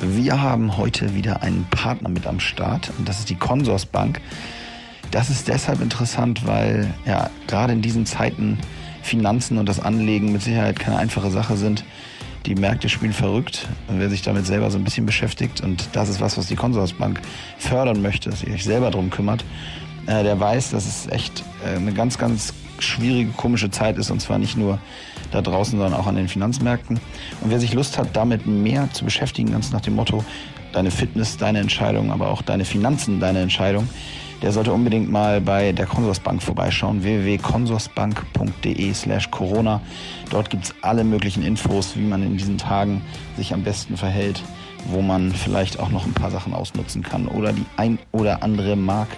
Wir haben heute wieder einen Partner mit am Start und das ist die Consorsbank. Das ist deshalb interessant, weil ja gerade in diesen Zeiten Finanzen und das Anlegen mit Sicherheit keine einfache Sache sind. Die Märkte spielen verrückt, wer sich damit selber so ein bisschen beschäftigt und das ist was, was die Consorsbank fördern möchte, dass ihr euch selber darum kümmert, äh, der weiß, dass es echt äh, eine ganz, ganz schwierige, komische Zeit ist und zwar nicht nur da draußen, sondern auch an den Finanzmärkten. Und wer sich Lust hat, damit mehr zu beschäftigen, ganz nach dem Motto, deine Fitness, deine Entscheidung, aber auch deine Finanzen, deine Entscheidung, der sollte unbedingt mal bei der Consorsbank vorbeischauen, www.consorsbank.de slash Corona. Dort gibt es alle möglichen Infos, wie man in diesen Tagen sich am besten verhält, wo man vielleicht auch noch ein paar Sachen ausnutzen kann oder die ein oder andere Mark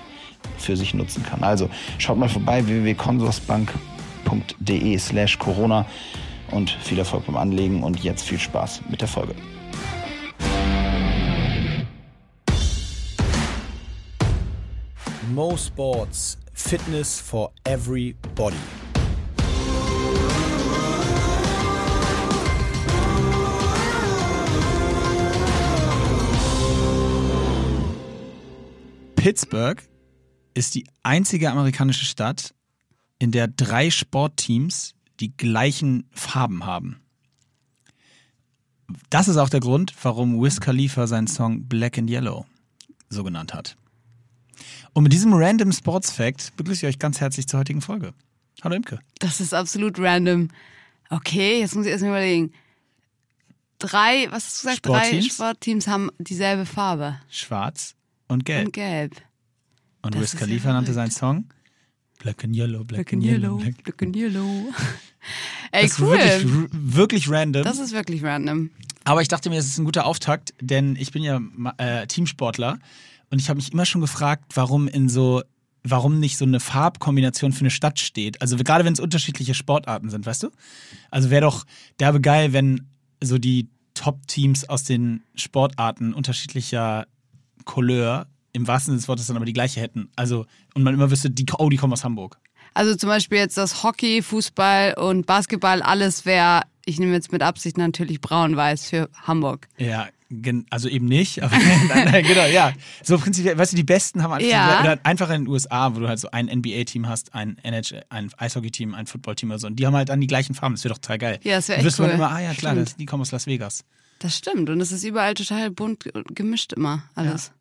für sich nutzen kann. Also schaut mal vorbei, www.consorsbank.de slash Corona und viel Erfolg beim Anlegen und jetzt viel Spaß mit der Folge. Mo Sports Fitness for Everybody. Pittsburgh ist die einzige amerikanische Stadt, in der drei Sportteams die gleichen Farben haben. Das ist auch der Grund, warum Wiz Khalifa seinen Song Black and Yellow so genannt hat. Und mit diesem random Sports Fact begrüße ich euch ganz herzlich zur heutigen Folge. Hallo Imke. Das ist absolut random. Okay, jetzt muss ich erstmal überlegen. Drei, was hast du gesagt? Drei Sportteams? Sportteams haben dieselbe Farbe. Schwarz und gelb. Und gelb. Und Das Wiz Khalifa nannte seinen. Song Black and Yellow, Black, Black and Yellow. Black. Black and Yellow. Ey, Das ist cool. wirklich, r- wirklich random. Das ist wirklich random. Aber ich dachte mir, es ist ein guter Auftakt, denn ich bin ja äh, Teamsportler und ich habe mich immer schon gefragt, warum in so, warum nicht so eine Farbkombination für eine Stadt steht. Also gerade wenn es unterschiedliche Sportarten sind, weißt du? Also wäre doch derbe geil, wenn so die Top-Teams aus den Sportarten unterschiedlicher Couleur im wahrsten Sinne des Wortes dann aber die gleiche hätten. Also, und man immer wüsste, die, oh, die kommen aus Hamburg. Also zum Beispiel jetzt das Hockey, Fußball und Basketball, alles wäre, ich nehme jetzt mit Absicht natürlich braun-weiß für Hamburg. Ja, also eben nicht, aber genau, ja. So prinzipiell, weißt du, die Besten haben Ja. oder einfach in den USA, wo du halt so ein NBA-Team hast, ein NHL, ein Eishockey-Team, ein Football-Team oder so. Und die haben halt dann die gleichen Farben. Das wäre doch total geil. Ja, das wär Dann echt wüsste man cool. immer, ah ja, klar, das, die kommen aus Las Vegas. Das stimmt. Und es ist überall total bunt gemischt immer alles.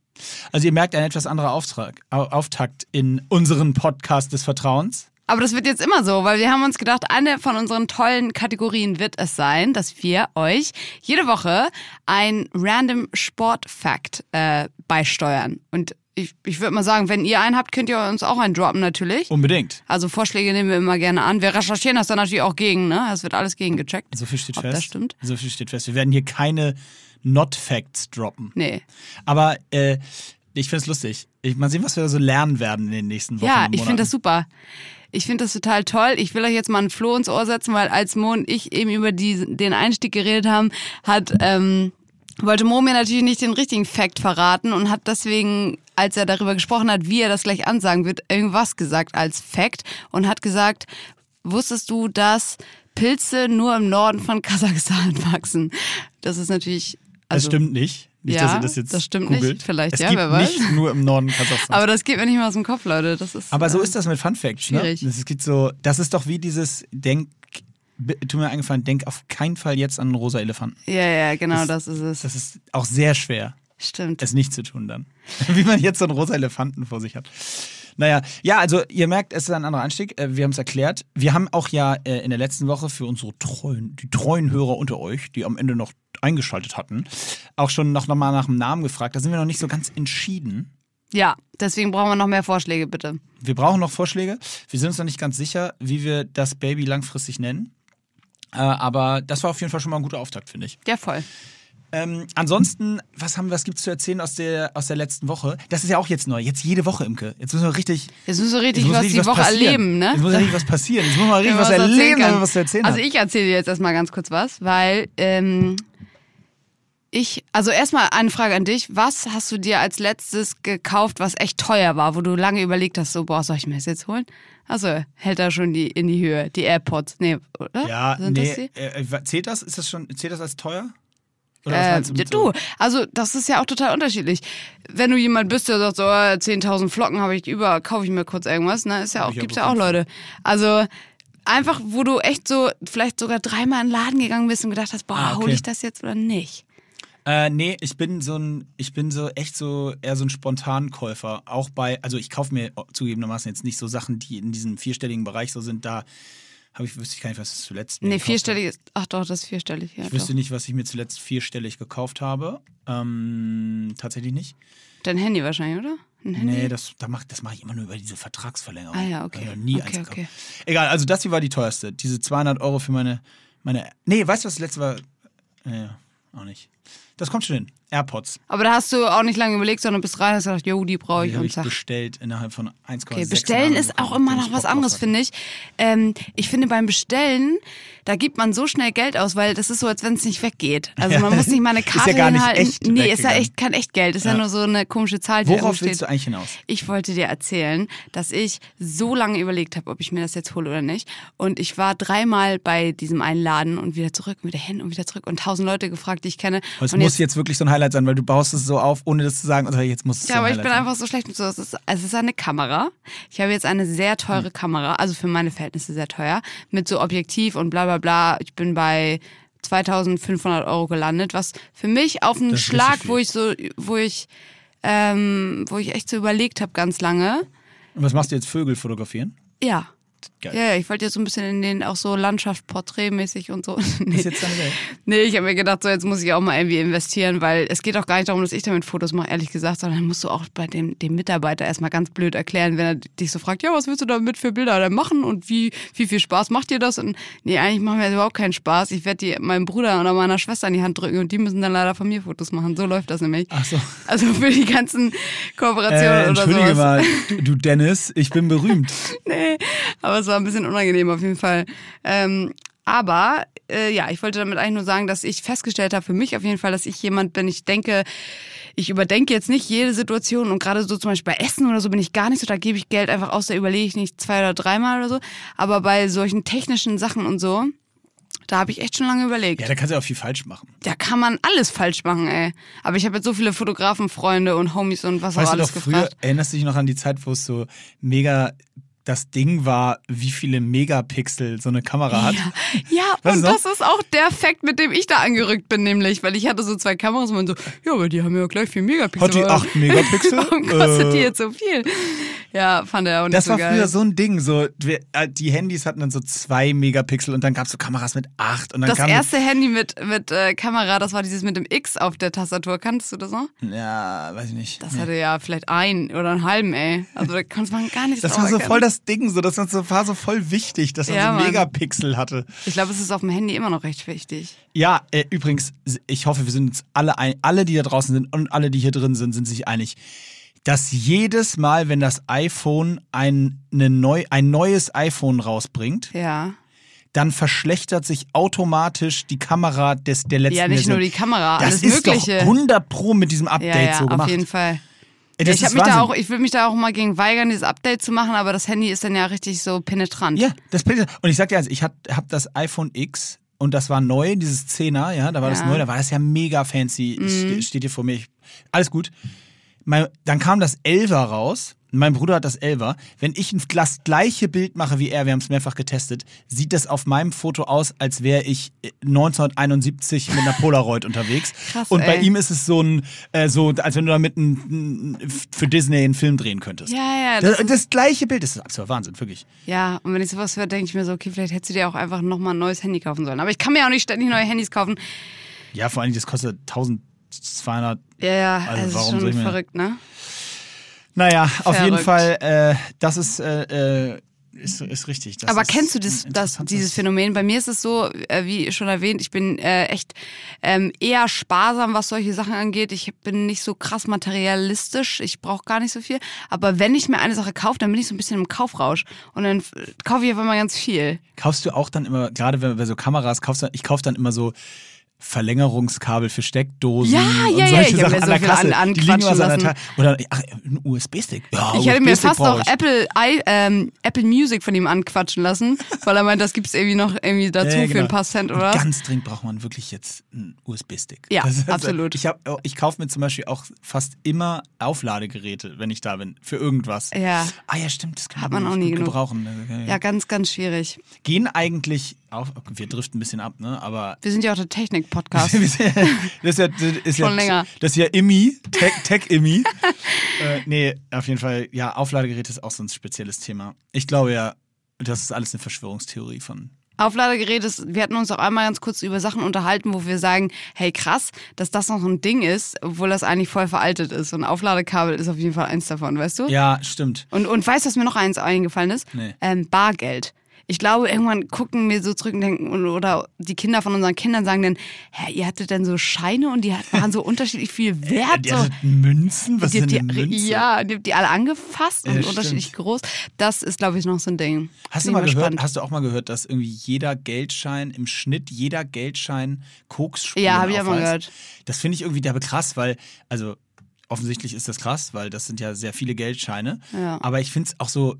Also ihr merkt ein etwas anderer Auftrag, Au- Auftakt in unseren Podcast des Vertrauens. Aber das wird jetzt immer so, weil wir haben uns gedacht, eine von unseren tollen Kategorien wird es sein, dass wir euch jede Woche ein random Sport-Fact äh, beisteuern. Und ich, ich würde mal sagen, wenn ihr einen habt, könnt ihr uns auch einen droppen natürlich. Unbedingt. Also Vorschläge nehmen wir immer gerne an. Wir recherchieren das dann natürlich auch gegen, ne? Es wird alles gegengecheckt. So viel steht Ob fest. das stimmt? So viel steht fest. Wir werden hier keine Not-Facts droppen. Nee. Aber äh, ich finde es lustig. Ich, mal sehen, was wir da so lernen werden in den nächsten Wochen. Ja, ich finde das super. Ich finde das total toll. Ich will euch jetzt mal ein Floh ins Ohr setzen, weil als Mo und ich eben über die, den Einstieg geredet haben, hat ähm, wollte Mo mir natürlich nicht den richtigen Fact verraten und hat deswegen, als er darüber gesprochen hat, wie er das gleich ansagen wird, irgendwas gesagt als Fact und hat gesagt, wusstest du, dass Pilze nur im Norden von Kasachstan wachsen? Das ist natürlich... Das Also, stimmt nicht. Nicht, Ja, dass ihr das jetzt das stimmt googelt. nicht. Vielleicht, es ja, gibt wer weiß. nicht nur im Norden Kasachstans. Aber das geht mir nicht mehr aus dem Kopf, Leute. Das ist, Aber so äh, ist das mit Fun Facts. Ne? schwierig. Das, gibt so, das ist doch wie dieses Denk, tu mir eingefallen, denk auf keinen Fall jetzt an einen rosa Elefanten. Ja, ja, genau, Das- das, ist es. Das ist auch sehr schwer, Stimmt. es nicht zu tun dann. wie man jetzt so einen rosa Elefanten vor sich hat. Naja, ja, also ihr merkt, es ist ein anderer Anstieg. Äh, Wir haben es erklärt. Wir haben auch ja äh, in der letzten Woche für unsere treuen, die treuen Hörer unter euch, die am Ende noch eingeschaltet hatten, auch schon noch, noch mal nach dem Namen gefragt. Da sind wir noch nicht so ganz entschieden. ja, deswegen brauchen wir noch mehr Vorschläge, bitte. Wir brauchen noch Vorschläge. Wir sind uns noch nicht ganz sicher, wie wir das Baby langfristig nennen. Äh, aber das war auf jeden Fall schon mal ein guter Auftakt, finde ich. Ja, voll. Ähm, ansonsten, was haben, was gibt's zu erzählen aus der, aus der letzten Woche? Das ist ja auch jetzt neu. Jetzt jede Woche, Imke. Jetzt müssen wir richtig. Jetzt müssen wir richtig was richtig die Woche passieren. erleben, ne? Jetzt muss richtig was passieren. Jetzt muss man richtig Ja, was, erzählen erleben, damit wir was zu erzählen Also ich erzähle dir jetzt erstmal ganz kurz was, weil ähm, ich, also erstmal eine Frage an dich. Was hast du dir als letztes gekauft, was echt teuer war, wo du lange überlegt hast, so, boah, soll ich mir das jetzt holen? Also hält da schon die in die Höhe, die AirPods. Nee, oder? Ja, Sind nee. das? Äh, äh, zählt das? Ist das schon, zählt das als teuer? Äh, du so? also das ist ja auch total unterschiedlich. Wenn du jemand bist, der sagt, so äh, 10.000 Flocken habe ich über, kaufe ich mir kurz irgendwas, ne, ist ja auch, gibt's ja auch. Leute. Also einfach, wo du echt so vielleicht sogar dreimal in den Laden gegangen bist und gedacht hast, boah, Ah, okay. hole ich das jetzt oder nicht? Äh, nee, ich bin so ein, ich bin so echt so eher so ein Spontankäufer. Auch bei, also ich kaufe mir zugegebenermaßen jetzt nicht so Sachen, die in diesem vierstelligen Bereich so sind. Da habe ich, wüsste ich gar nicht, was ich zuletzt Nee, vierstellig ist, ach doch, das ist vierstellig, ja. Ich Doch. wüsste nicht, was ich mir zuletzt vierstellig gekauft habe. Ähm, tatsächlich nicht. Dein Handy wahrscheinlich, oder? Nee, das, da mach, das mache ich immer nur über diese Vertragsverlängerung. Ah ja, okay. Ich nie Okay, eins okay. Egal, also das hier war die teuerste. Diese 200 Euro für meine, meine. Nee, weißt du, was das letzte war? Nee, auch nicht. Das kommt schon hin. AirPods. Aber da hast du auch nicht lange überlegt, sondern bist rein und hast gesagt, jo, die brauche Die ich habe und ich zack. bestellt innerhalb von 1,6 Okay, bestellen Jahren ist auch immer noch was anderes, finde ich. Ähm, ich finde beim Bestellen, da gibt man so schnell Geld aus, weil das ist so, als wenn es nicht weggeht. Also man muss nicht mal eine Ist ja Karte gar nicht hinhalten. echt nee, ist ja echt kein Echtgeld. Ist ja. Ja. nur so eine komische Zahl, die Worauf willst du eigentlich hinaus? Ich wollte dir erzählen, dass ich so lange überlegt habe, ob ich mir das jetzt hole oder nicht. Und ich war dreimal bei diesem einen Laden und wieder zurück, und wieder hin und wieder zurück und tausend Leute gefragt, die ich kenne. Aber es und muss jetzt wirklich so ein Highlight sein, weil du baust es so auf, ohne das zu sagen. Also jetzt muss es Ja, aber ich bin sein. einfach so schlecht mit so. Es ist, es ist eine Kamera. Ich habe jetzt eine sehr Hm. teure Kamera, also für meine Verhältnisse sehr teuer, mit so Objektiv und bla bla bla. Ich bin bei 2500 Euro gelandet, was für mich auf einen Schlag, wo ich so, wo ich, ähm, wo ich echt so überlegt habe ganz lange. Und was machst du jetzt? Vögel fotografieren? Ja. Geil. Ja, ich wollte jetzt so ein bisschen in den auch so Landschaft porträtmäßig und so. Nee. Ist jetzt deine Welt. Nee, ich habe mir gedacht, so jetzt muss ich auch mal irgendwie investieren, weil es geht auch gar nicht darum, dass ich damit Fotos mache, ehrlich gesagt, sondern musst du auch bei dem, dem Mitarbeiter erstmal ganz blöd erklären, wenn er dich so fragt, ja, was willst du damit für Bilder da machen und wie, wie viel Spaß macht dir das? Und nee, eigentlich macht mir das überhaupt keinen Spaß. Ich werde die meinem Bruder oder meiner Schwester in die Hand drücken und die müssen dann leider von mir Fotos machen. So läuft das nämlich. Ach so. Also für die ganzen Kooperationen Äh, oder entschuldige sowas. mal, du Dennis, ich bin berühmt. nee, aber es war ein bisschen unangenehm auf jeden Fall. Ähm, aber äh, ja, ich wollte damit eigentlich nur sagen, dass ich festgestellt habe für mich auf jeden Fall, dass ich jemand bin, ich denke, ich überdenke jetzt nicht jede Situation und gerade so zum Beispiel bei Essen oder so bin ich gar nicht so, da gebe ich Geld einfach aus, da überlege ich nicht zwei oder dreimal oder so. Aber bei solchen technischen Sachen und so, da habe ich echt schon lange überlegt. Ja, da kannst du auch viel falsch machen. Da kann man alles falsch machen, ey. Aber ich habe jetzt so viele Fotografenfreunde und Homies und was auch Weißt du alles doch, früher, gefragt. erinnerst du dich noch an die Zeit, wo es so mega das Ding war, wie viele Megapixel so eine Kamera hat? Ja, ja und das ist auch der Fakt, mit dem ich da angerückt bin, nämlich, weil ich hatte so zwei Kameras und man so, ja, aber die haben ja gleich viel Megapixel. Hat die 8 Megapixel? Warum kostet die Äh, jetzt so viel? Ja, fand er auch nicht Das so war geil. früher so ein Ding. So, äh, die Handys hatten dann so 2 Megapixel und dann gab es so Kameras mit 8. Und dann das erste Handy mit, mit äh, Kamera, das war dieses mit dem X auf der Tastatur. Kanntest du das noch? Ja, weiß ich nicht. Das Nee. hatte ja vielleicht ein oder einen halben, ey. Also da konnte man gar nicht Das war so voll das Ding, so, das war so, war so voll wichtig, dass man Ja, so Mann. Megapixel hatte. Ich glaube, es ist auf dem Handy immer noch recht wichtig. Ja, äh, übrigens, ich hoffe, wir sind uns alle, ein, alle, die da draußen sind und alle, die hier drin sind, sind sich einig, dass jedes Mal, wenn das iPhone ein, eine neu, ein neues iPhone rausbringt, Ja. dann verschlechtert sich automatisch die Kamera des, der letzten Ja, nicht Version. nur die Kamera, das alles ist Mögliche. doch 100 pro mit diesem Update ja, ja, so gemacht. auf jeden Fall. Ja, das ich mich da auch, ich will mich da auch mal gegen weigern, dieses Update zu machen, aber das Handy ist dann ja richtig so penetrant. Ja, das Bild. Und ich sag dir, also, ich habe das iPhone X und das war neu, dieses 10er, ja, da war das Ja. Mhm. neu, da war das ja mega fancy. Ste- Steht hier vor mir. Ich, alles gut. Mein, dann kam das 11er raus. Mein Bruder hat das 11er. Wenn ich das gleiche Bild mache wie er, wir haben es mehrfach getestet, sieht das auf meinem Foto aus, als wäre ich äh, 1971 mit einer Polaroid unterwegs. Krass, und bei ey. ihm ist es so ein, äh, so, als wenn du damit ein, für Disney einen Film drehen könntest. Ja, ja, Das, das das, gleiche Bild, das ist absoluter Wahnsinn, wirklich. Ja, und wenn ich sowas höre, denke ich mir so, okay, vielleicht hättest du dir auch einfach nochmal ein neues Handy kaufen sollen. Aber ich kann mir auch nicht ständig neue Handys kaufen. Ja, vor allem, das kostet 1200. Ja, ja, Also warum ist schon verrückt, ne? Naja, auf jeden Verrückt. Fall, äh, das ist, äh, äh, ist, ist richtig. Das Aber ist kennst du das, das, dieses Phänomen? Bei mir ist es so, äh, wie schon erwähnt, ich bin äh, echt ähm, eher sparsam, was solche Sachen angeht. Ich bin nicht so krass materialistisch. Ich brauche gar nicht so viel. Aber wenn ich mir eine Sache kaufe, dann bin ich so ein bisschen im Kaufrausch. Und dann kaufe ich auf einmal ganz viel. Kaufst du auch dann immer, gerade wenn bei so Kameras, kaufst ich kaufe dann immer so Verlängerungskabel für Steckdosen Ja, und ja, ja, solche ich hab Sachen mir an so der Kasse. an- die liegen so an der Oder ach, ein USB-Stick. Ja, Ich hätte mir fast auch. Apple, I, ähm, Apple Music von ihm anquatschen lassen, weil er meint, das gibt's irgendwie noch irgendwie dazu Ja, ja, für genau. ein paar Cent Und oder was. Ganz dringend braucht man wirklich jetzt einen USB-Stick. Ja, Das ist- absolut. Ich, hab, ich kaufe mir zum Beispiel auch fast immer Aufladegeräte, wenn ich da bin, für irgendwas. Ja. Ah ja, stimmt, das kann Hat man, auch nicht nie gebrauchen. Ja, ganz, ganz schwierig. Gehen eigentlich auf, wir driften ein bisschen ab, ne? Aber Wir sind ja auch der Technik-Podcast. das ist ja, das ist ja, Schon länger. Das ist ja IMI, Tech, Tech äh, nee, auf jeden Fall, ja, Aufladegeräte ist auch so ein spezielles Thema. Ich glaube ja, das ist alles eine Verschwörungstheorie von. Aufladegerät ist, wir hatten uns auch einmal ganz kurz über Sachen unterhalten, wo wir sagen, hey krass, dass das noch so ein Ding ist, obwohl das eigentlich voll veraltet ist. Und Aufladekabel ist auf jeden Fall eins davon, weißt du? Ja, stimmt. Und, und weißt du, was mir noch eins eingefallen ist? Nee. Ähm, Bargeld. Ich glaube, irgendwann gucken wir so zurück und denken, oder die Kinder von unseren Kindern sagen dann, hä, ihr hattet denn so Scheine und die waren so unterschiedlich viel wert. Die so. Münzen? Was Die, ist die, denn eine Münze? ja, die, die alle angefasst und Ja, unterschiedlich groß. Das ist, glaube ich, noch so ein Ding. Hast du mal gehört, hast du auch mal gehört, dass irgendwie jeder Geldschein, im Schnitt jeder Geldschein Koksspuren Ja, hab ich auch mal gehört. Das finde ich irgendwie derbe krass, weil, also offensichtlich ist das krass, weil das sind ja sehr viele Geldscheine. Ja. Aber ich finde es auch so,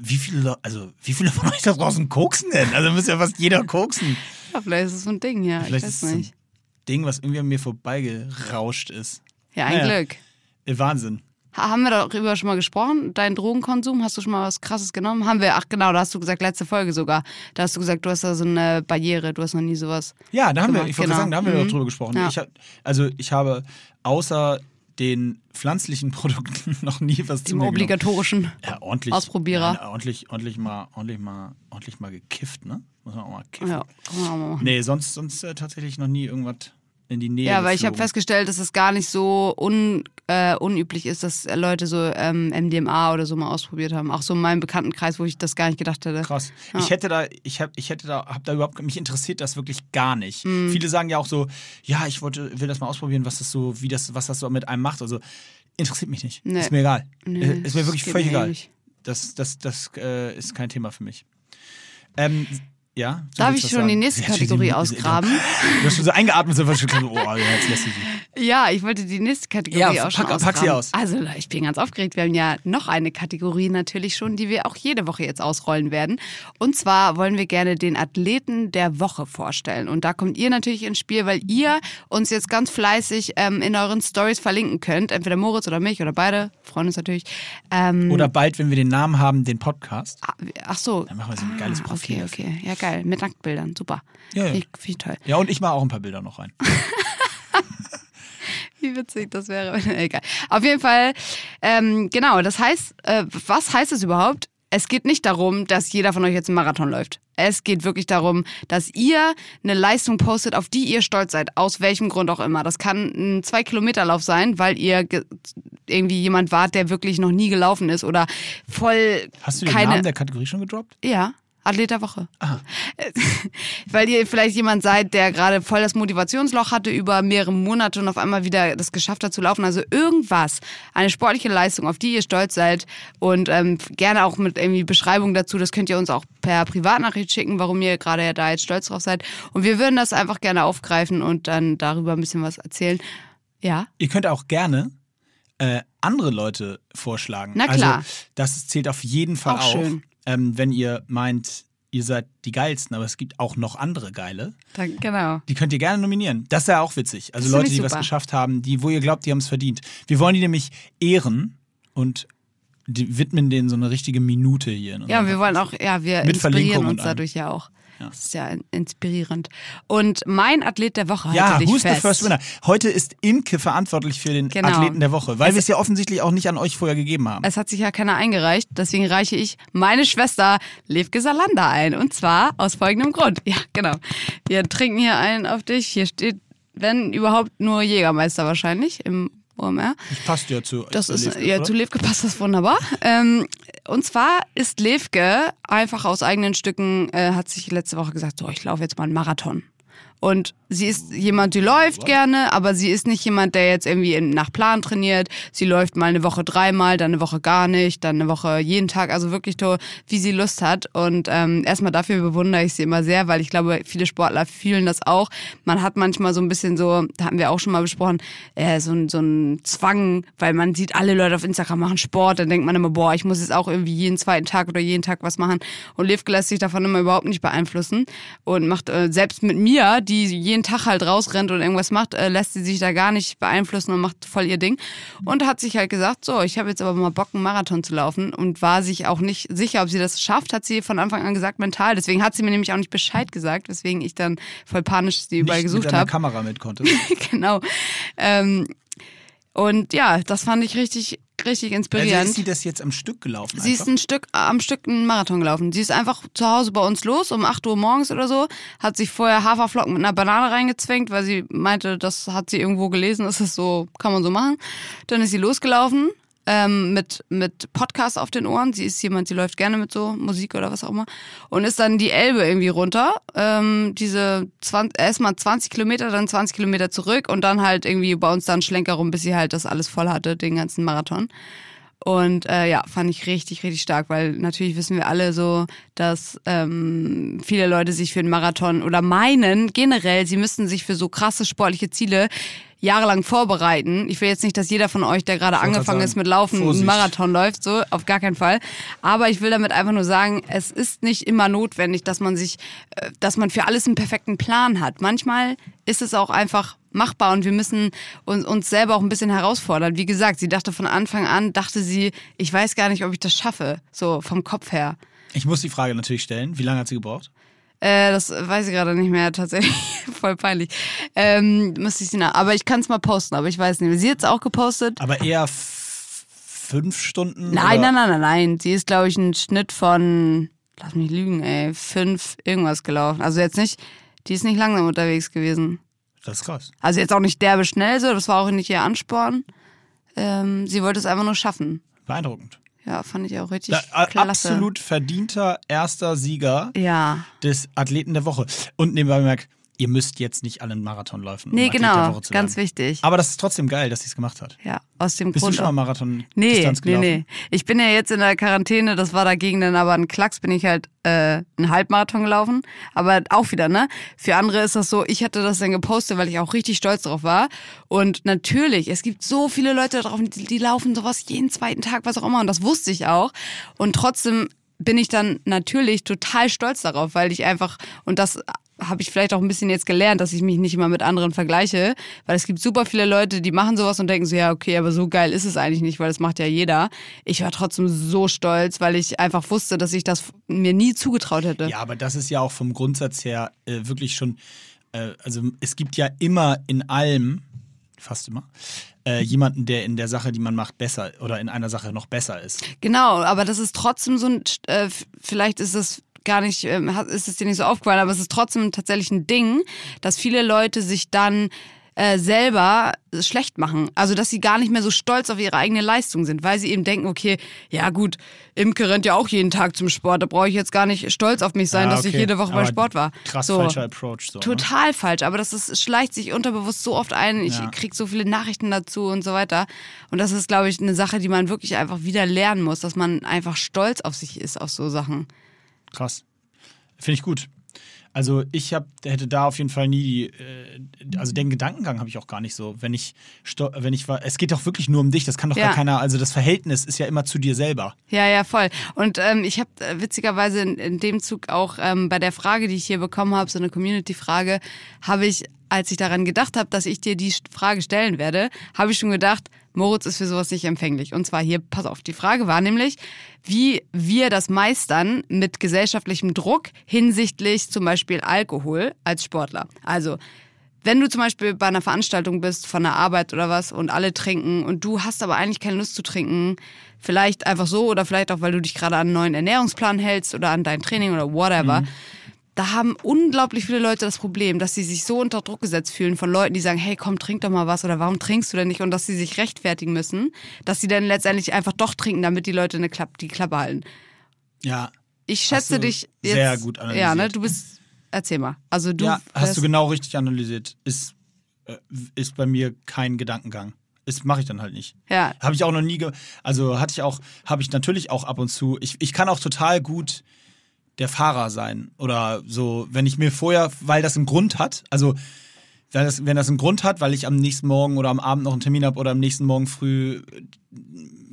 wie viele, Le- also wie viele von euch da draußen koksen denn? Also müsste ja fast jeder koksen. Ja, vielleicht ist es so ein Ding, ja. Vielleicht ich ist weiß es so nicht. ein Ding, was irgendwie an mir vorbeigerauscht ist. Ja, ein Naja. Glück. Äh, Wahnsinn. Ha- Haben wir darüber schon mal gesprochen? Dein Drogenkonsum, hast du schon mal was krasses genommen? Haben wir, ach genau, da hast du gesagt, letzte Folge sogar. Da hast du gesagt, du hast da so eine Barriere, du hast noch nie sowas. Ja, da haben wir, Genau, ich wollte genau. sagen, da haben wir Mhm. drüber gesprochen. Ja. Ich hab, also ich habe außer den pflanzlichen Produkten noch nie was zu Dem mir genommen. obligatorischen. Ja, ordentlich. Ausprobierer. Nein, ordentlich, ordentlich mal, ordentlich mal, ordentlich mal gekifft, ne? Muss man auch mal kiffen. Ja, auch mal. Nee, sonst, sonst äh, tatsächlich noch nie irgendwas in die Nähe. Ja, weil ich habe festgestellt, dass es gar nicht so un, äh, unüblich ist, dass Leute so ähm, MDMA oder so mal ausprobiert haben. Auch so in meinem Bekanntenkreis, wo ich das gar nicht gedacht hätte. Krass. Ja. Ich hätte da, ich habe, ich hätte da, hab da überhaupt, mich interessiert das wirklich gar nicht. Mhm. Viele sagen ja auch so, ja, ich wollte, will das mal ausprobieren, was das so, wie das, was das so mit einem macht. Also interessiert mich nicht. Nee. Ist mir egal. Nee, Äh, ist mir wirklich völlig mir egal. Das, das, das äh, ist kein Thema für mich. Ähm, ja. Darf ich schon sagen? die nächste Kategorie ausgraben? Du hast schon so eingeatmet, so was schon so, oh, jetzt lässt sie sich. Ja, ich wollte die nächste Kategorie Ja, auch schon pack- pack sie aus. Also, ich bin ganz aufgeregt. Wir haben ja noch eine Kategorie natürlich schon, die wir auch jede Woche jetzt ausrollen werden. Und zwar wollen wir gerne den Athleten der Woche vorstellen. Und da kommt ihr natürlich ins Spiel, weil ihr uns jetzt ganz fleißig ähm, in euren Stories verlinken könnt. Entweder Moritz oder mich oder beide. Freuen uns natürlich. Ähm, Oder bald, wenn wir den Namen haben, den Podcast. ah, Ach so. Dann machen wir so ein geiles Profil Okay, okay. Ja, geil. Mit Nacktbildern. Super. Ja, ja. Finde ich, find ich toll. Ja, und ich mache auch ein paar Bilder noch rein. Wie witzig das wäre. Egal. Auf jeden Fall, ähm, genau, das heißt, äh, was heißt es überhaupt? Es geht nicht darum, dass jeder von euch jetzt einen Marathon läuft. Es geht wirklich darum, dass ihr eine Leistung postet, auf die ihr stolz seid, aus welchem Grund auch immer. Das kann ein Zwei-Kilometer-Lauf sein, weil ihr ge- irgendwie jemand wart, der wirklich noch nie gelaufen ist oder voll Hast du den keine. Namen der Kategorie schon gedroppt? ja, Athlet der Woche. Ah. Weil ihr vielleicht jemand seid, der gerade voll das Motivationsloch hatte über mehrere Monate und auf einmal wieder das geschafft hat zu laufen. Also irgendwas, eine sportliche Leistung, auf die ihr stolz seid und ähm, gerne auch mit irgendwie Beschreibung dazu. Das könnt ihr uns auch per Privatnachricht schicken, warum ihr gerade da jetzt stolz drauf seid. Und wir würden das einfach gerne aufgreifen und dann darüber ein bisschen was erzählen. Ja, Ihr könnt auch gerne äh, andere Leute vorschlagen. Na klar. Also, das zählt auf jeden Fall Auch auch. schön. Ähm, wenn ihr meint, ihr seid die geilsten, aber es gibt auch noch andere geile. dann, genau. Die könnt ihr gerne nominieren. Das ist ja auch witzig. Also Leute, die was geschafft haben, die, wo ihr glaubt, die haben es verdient. Wir wollen die nämlich ehren und widmen denen so eine richtige Minute hier. Ja, wir wollen auch, ja, wir Mit inspirieren uns dadurch ja auch. Ja. Das ist ja in- inspirierend. Und mein Athlet der Woche, Ja, halte dich who's fest. the first winner? Heute ist Imke verantwortlich für den Genau. Athleten der Woche, weil wir es ja offensichtlich auch nicht an euch vorher gegeben haben. Es hat sich ja keiner eingereicht, deswegen reiche ich meine Schwester Levke Salander ein. Und zwar aus folgendem Grund. Ja, genau. Wir trinken hier einen auf dich. Hier steht, wenn überhaupt, nur Jägermeister wahrscheinlich im OMR. Das passt ja zu. Das zu ist, Levke, ja, oder? zu Levke passt das wunderbar. Ähm, und zwar ist Levke einfach aus eigenen Stücken, äh, hat sich letzte Woche gesagt, so, ich laufe jetzt mal einen Marathon. Und sie ist jemand, die läuft gerne, aber sie ist nicht jemand, der jetzt irgendwie nach Plan trainiert. Sie läuft mal eine Woche dreimal, dann eine Woche gar nicht, dann eine Woche jeden Tag, also wirklich so, wie sie Lust hat. Und ähm, erstmal dafür bewundere ich sie immer sehr, weil ich glaube, viele Sportler fühlen das auch. Man hat manchmal so ein bisschen so, da hatten wir auch schon mal besprochen, äh, so, so ein Zwang, weil man sieht, alle Leute auf Instagram machen Sport, dann denkt man immer, boah, ich muss jetzt auch irgendwie jeden zweiten Tag oder jeden Tag was machen. Und Livke lässt sich davon immer überhaupt nicht beeinflussen und macht äh, selbst mit mir, die jeden Tag halt rausrennt und irgendwas macht, äh, lässt sie sich da gar nicht beeinflussen und macht voll ihr Ding. Und hat sich halt gesagt, so, ich habe jetzt aber mal Bock, einen Marathon zu laufen und war sich auch nicht sicher, ob sie das schafft, hat sie von Anfang an gesagt, mental. Deswegen hat sie mir nämlich auch nicht Bescheid gesagt, weswegen ich dann voll panisch sie überall Nicht gesucht mit deiner habe. Kamera mit konnte. genau. Ähm, und ja, das fand ich richtig, richtig Also inspirierend. ist sie das jetzt am Stück gelaufen? Sie ist einfach? ein Stück am Stück einen Marathon gelaufen. Sie ist einfach zu Hause bei uns los um 8 Uhr morgens oder so, hat sich vorher Haferflocken mit einer Banane reingezwängt, weil sie meinte, das hat sie irgendwo gelesen, das ist so, kann man so machen. Dann ist sie losgelaufen. Ähm, mit, mit Podcast auf den Ohren. Sie ist jemand, die läuft gerne mit so Musik oder was auch immer. Und ist dann die Elbe irgendwie runter. Ähm, diese 20, erstmal 20 Kilometer, dann 20 Kilometer zurück und dann halt irgendwie bei uns dann Schlenker rum, bis sie halt das alles voll hatte, den ganzen Marathon. Und äh, ja, fand ich richtig, richtig stark, weil natürlich wissen wir alle so, dass ähm, viele Leute sich für einen Marathon oder meinen generell, sie müssten sich für so krasse sportliche Ziele jahrelang vorbereiten. Ich will jetzt nicht, dass jeder von euch, der gerade angefangen ist mit Laufen, Vorsicht. einen Marathon läuft, so auf gar keinen Fall. Aber ich will damit einfach nur sagen, es ist nicht immer notwendig, dass man sich, äh, dass man für alles einen perfekten Plan hat. Manchmal ist es auch einfach machbar und wir müssen uns, uns selber auch ein bisschen herausfordern. Wie gesagt, sie dachte von Anfang an, dachte sie, ich weiß gar nicht, ob ich das schaffe, so vom Kopf her. Ich muss die Frage natürlich stellen. Wie lange hat sie gebraucht? Äh, das weiß ich gerade nicht mehr, tatsächlich. Voll peinlich. Ähm, müsste ich sie nach. Aber ich kann es mal posten, aber ich weiß nicht mehr. Sie hat es auch gepostet. Aber eher fünf Stunden? Nein, oder? nein, nein, nein, nein. Sie ist, glaube ich, ein Schnitt von, lass mich lügen, ey, fünf irgendwas gelaufen. Also jetzt nicht, die ist nicht langsam unterwegs gewesen. Das ist krass. Also jetzt auch nicht derbe schnell so, das war auch nicht ihr Ansporn. Ähm, sie wollte es einfach nur schaffen. Beeindruckend. Ja, fand ich auch richtig Da, klasse. absolut verdienter erster Sieger Ja. des Athleten der Woche. Und nebenbei bemerkt, ihr müsst jetzt nicht alle einen Marathon laufen. um Nee, der genau. Ganz wichtig. Aber das ist trotzdem geil, dass sie es gemacht hat. Ja, aus dem Bist Grund. du schon mal Marathon Nee, Distanz nee, gelaufen? nee. Ich bin ja jetzt in der Quarantäne, das war dagegen dann aber ein Klacks, bin ich halt äh, einen Halbmarathon gelaufen. Aber auch wieder, ne? Für andere ist das so, ich hatte das dann gepostet, weil ich auch richtig stolz drauf war. Und natürlich, es gibt so viele Leute da drauf, die, die laufen sowas jeden zweiten Tag, was auch immer. Und das wusste ich auch. Und trotzdem bin ich dann natürlich total stolz darauf, weil ich einfach, und das habe ich vielleicht auch ein bisschen jetzt gelernt, dass ich mich nicht immer mit anderen vergleiche, weil es gibt super viele Leute, die machen sowas und denken so, ja, okay, aber so geil ist es eigentlich nicht, weil das macht ja jeder. Ich war trotzdem so stolz, weil ich einfach wusste, dass ich das mir nie zugetraut hätte. Ja, aber das ist ja auch vom Grundsatz her äh, wirklich schon, äh, also es gibt ja immer in allem, fast immer, äh, jemanden, der in der Sache, die man macht, besser oder in einer Sache noch besser ist. Genau, aber das ist trotzdem so ein, äh, vielleicht ist es gar nicht, ähm, ist es dir nicht so aufgefallen, aber es ist trotzdem tatsächlich ein Ding, dass viele Leute sich dann äh, selber schlecht machen. Also, dass sie gar nicht mehr so stolz auf ihre eigene Leistung sind, weil sie eben denken, okay, ja gut, Imke rennt ja auch jeden Tag zum Sport, da brauche ich jetzt gar nicht stolz auf mich sein, Ah, dass ich okay. jede Woche beim Aber Sport war. Krass so. falscher Approach. So, ne? Total falsch, aber das ist, schleicht sich unterbewusst so oft ein. Ich Ja. krieg so viele Nachrichten dazu und so weiter. Und das ist, glaube ich, eine Sache, die man wirklich einfach wieder lernen muss, dass man einfach stolz auf sich ist, auf so Sachen. Krass. Finde ich gut. Also ich hab, hätte da auf jeden Fall nie die, äh, also den Gedankengang habe ich auch gar nicht so. Wenn ich, wenn ich war, es geht doch wirklich nur um dich. Das kann doch Ja. gar keiner. Also das Verhältnis ist ja immer zu dir selber. Ja, ja, voll. Und ähm, ich habe äh, witzigerweise in, in dem Zug auch ähm, bei der Frage, die ich hier bekommen habe, so eine Community-Frage, habe ich, als ich daran gedacht habe, dass ich dir die Frage stellen werde, habe ich schon gedacht, Moritz ist für sowas nicht empfänglich. Und zwar hier, pass auf, die Frage war nämlich, wie wir das meistern mit gesellschaftlichem Druck hinsichtlich zum Beispiel Alkohol als Sportler. Also wenn du zum Beispiel bei einer Veranstaltung bist, von der Arbeit oder was und alle trinken und du hast aber eigentlich keine Lust zu trinken, vielleicht einfach so oder vielleicht auch, weil du dich gerade an einen neuen Ernährungsplan hältst oder an dein Training oder whatever, da haben unglaublich viele Leute das Problem, dass sie sich so unter Druck gesetzt fühlen von Leuten, die sagen, hey, komm, trink doch mal was oder warum trinkst du denn nicht? Und dass sie sich rechtfertigen müssen, dass sie dann letztendlich einfach doch trinken, damit die Leute eine Klapp, die Klappe halten. Ja. Ich schätze dich jetzt. sehr gut analysiert. Ja, ne? Du bist erzähl mal. Also du ja, hast du genau richtig analysiert. Ist, äh, ist bei mir kein Gedankengang. Das mache ich dann halt nicht. Ja. Habe ich auch noch nie, ge also hatte ich auch, habe ich natürlich auch ab und zu. Ich, ich kann auch total gut der Fahrer sein oder so, wenn ich mir vorher, weil das einen Grund hat, also weil das, wenn das einen Grund hat, weil ich am nächsten Morgen oder am Abend noch einen Termin habe oder am nächsten Morgen früh äh,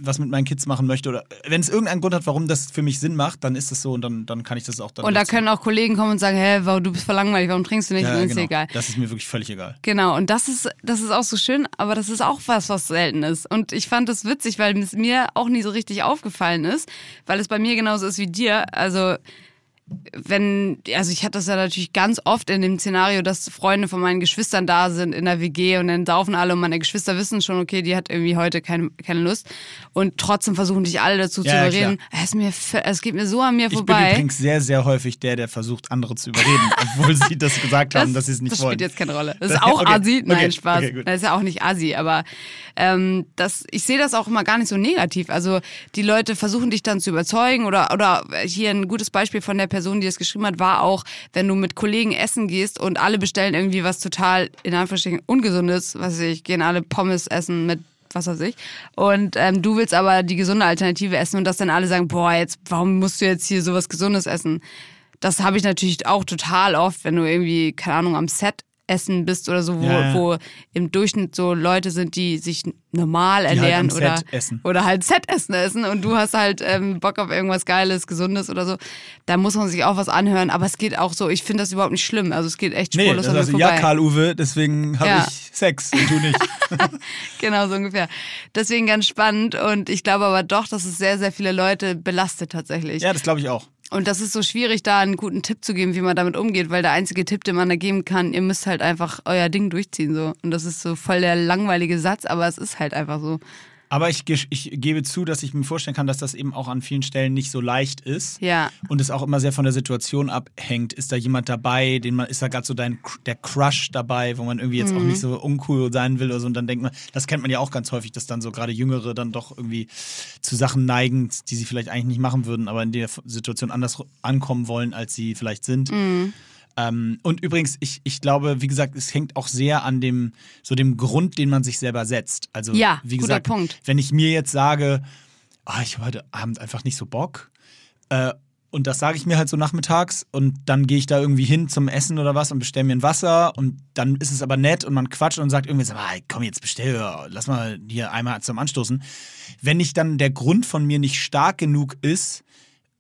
was mit meinen Kids machen möchte oder wenn es irgendeinen Grund hat, warum das für mich Sinn macht, dann ist es so und dann, dann kann ich das auch dann Und da können auch Kollegen kommen und sagen, hä, warum, du bist voll langweilig, warum trinkst du nicht? ja, und ist genau. dir egal. Das ist mir wirklich völlig egal. Genau, und das ist, das ist auch so schön, aber das ist auch was, was selten ist. Und ich fand das witzig, weil es mir auch nie so richtig aufgefallen ist, weil es bei mir genauso ist wie dir. Also, wenn, also ich hatte das ja natürlich ganz oft in dem Szenario, dass Freunde von meinen Geschwistern da sind in der WG und dann saufen alle und meine Geschwister wissen schon, okay, die hat irgendwie heute keine, keine Lust. Und trotzdem versuchen dich alle dazu Ja, zu ja, überreden. Es, ist mir, es geht mir so an mir Ich bin vorbei. übrigens sehr, sehr häufig der, der versucht, andere zu überreden, obwohl sie das gesagt haben, dass sie es nicht das wollen. spielt jetzt keine Rolle. Das Das- ist auch okay, Asi. Nein, okay, Spaß. okay, das ist ja auch nicht Asi, aber ähm, das, ich sehe das auch immer gar nicht so negativ. Also die Leute versuchen dich dann zu überzeugen oder, oder hier ein gutes Beispiel von der Person, die es geschrieben hat, war auch, wenn du mit Kollegen essen gehst und alle bestellen irgendwie was total, in Anführungsstrichen, ungesundes, was weiß ich, gehen alle Pommes essen mit was weiß ich. Und ähm, du willst aber die gesunde Alternative essen und dass dann alle sagen, boah, jetzt, warum musst du jetzt hier sowas Gesundes essen? Das habe ich natürlich auch total oft, wenn du irgendwie, keine Ahnung, am Set essen bist oder so, wo, Ja, ja. wo im Durchschnitt so Leute sind, die sich normal halt ernähren am oder, Set essen. oder halt Set-Essen essen und du hast halt ähm, Bock auf irgendwas Geiles, Gesundes oder so. Da muss man sich auch was anhören, aber es geht auch so, ich finde das überhaupt nicht schlimm. Also es geht echt Nee, spurlos das an also, vorbei. ja, Karl-Uwe, deswegen habe Ja. ich Sex und du nicht. Genau, so ungefähr. Deswegen ganz spannend und ich glaube aber doch, dass es sehr, sehr viele Leute belastet tatsächlich. ja, das glaube ich auch. Und das ist so schwierig, da einen guten Tipp zu geben, wie man damit umgeht, weil der einzige Tipp, den man da geben kann, ihr müsst halt einfach euer Ding durchziehen so. Und das ist so voll der langweilige Satz, aber es ist halt einfach so. Aber ich, ich gebe zu, dass ich mir vorstellen kann, dass das eben auch an vielen Stellen nicht so leicht ist. Ja. Und es auch immer sehr von der Situation abhängt. Ist da jemand dabei, den man, ist da gerade so dein, der Crush dabei, wo man irgendwie jetzt auch Mhm. nicht so uncool sein will oder so. Und dann denkt man, das kennt man ja auch ganz häufig, dass dann so gerade Jüngere dann doch irgendwie zu Sachen neigen, die sie vielleicht eigentlich nicht machen würden, aber in der Situation anders ankommen wollen, als sie vielleicht sind. Mhm. Ähm, und übrigens, ich, ich glaube, wie gesagt, es hängt auch sehr an dem, so dem Grund, den man sich selber setzt. Also, Ja, wie gesagt, Punkt. wenn ich mir jetzt sage, ah, ich habe heute Abend einfach nicht so Bock, äh, und das sage ich mir halt so nachmittags und dann gehe ich da irgendwie hin zum Essen oder was und bestelle mir ein Wasser und dann ist es aber nett und man quatscht und sagt irgendwie so, ah, komm jetzt bestell, lass mal hier einmal zum Anstoßen. Wenn nicht dann der Grund von mir nicht stark genug ist,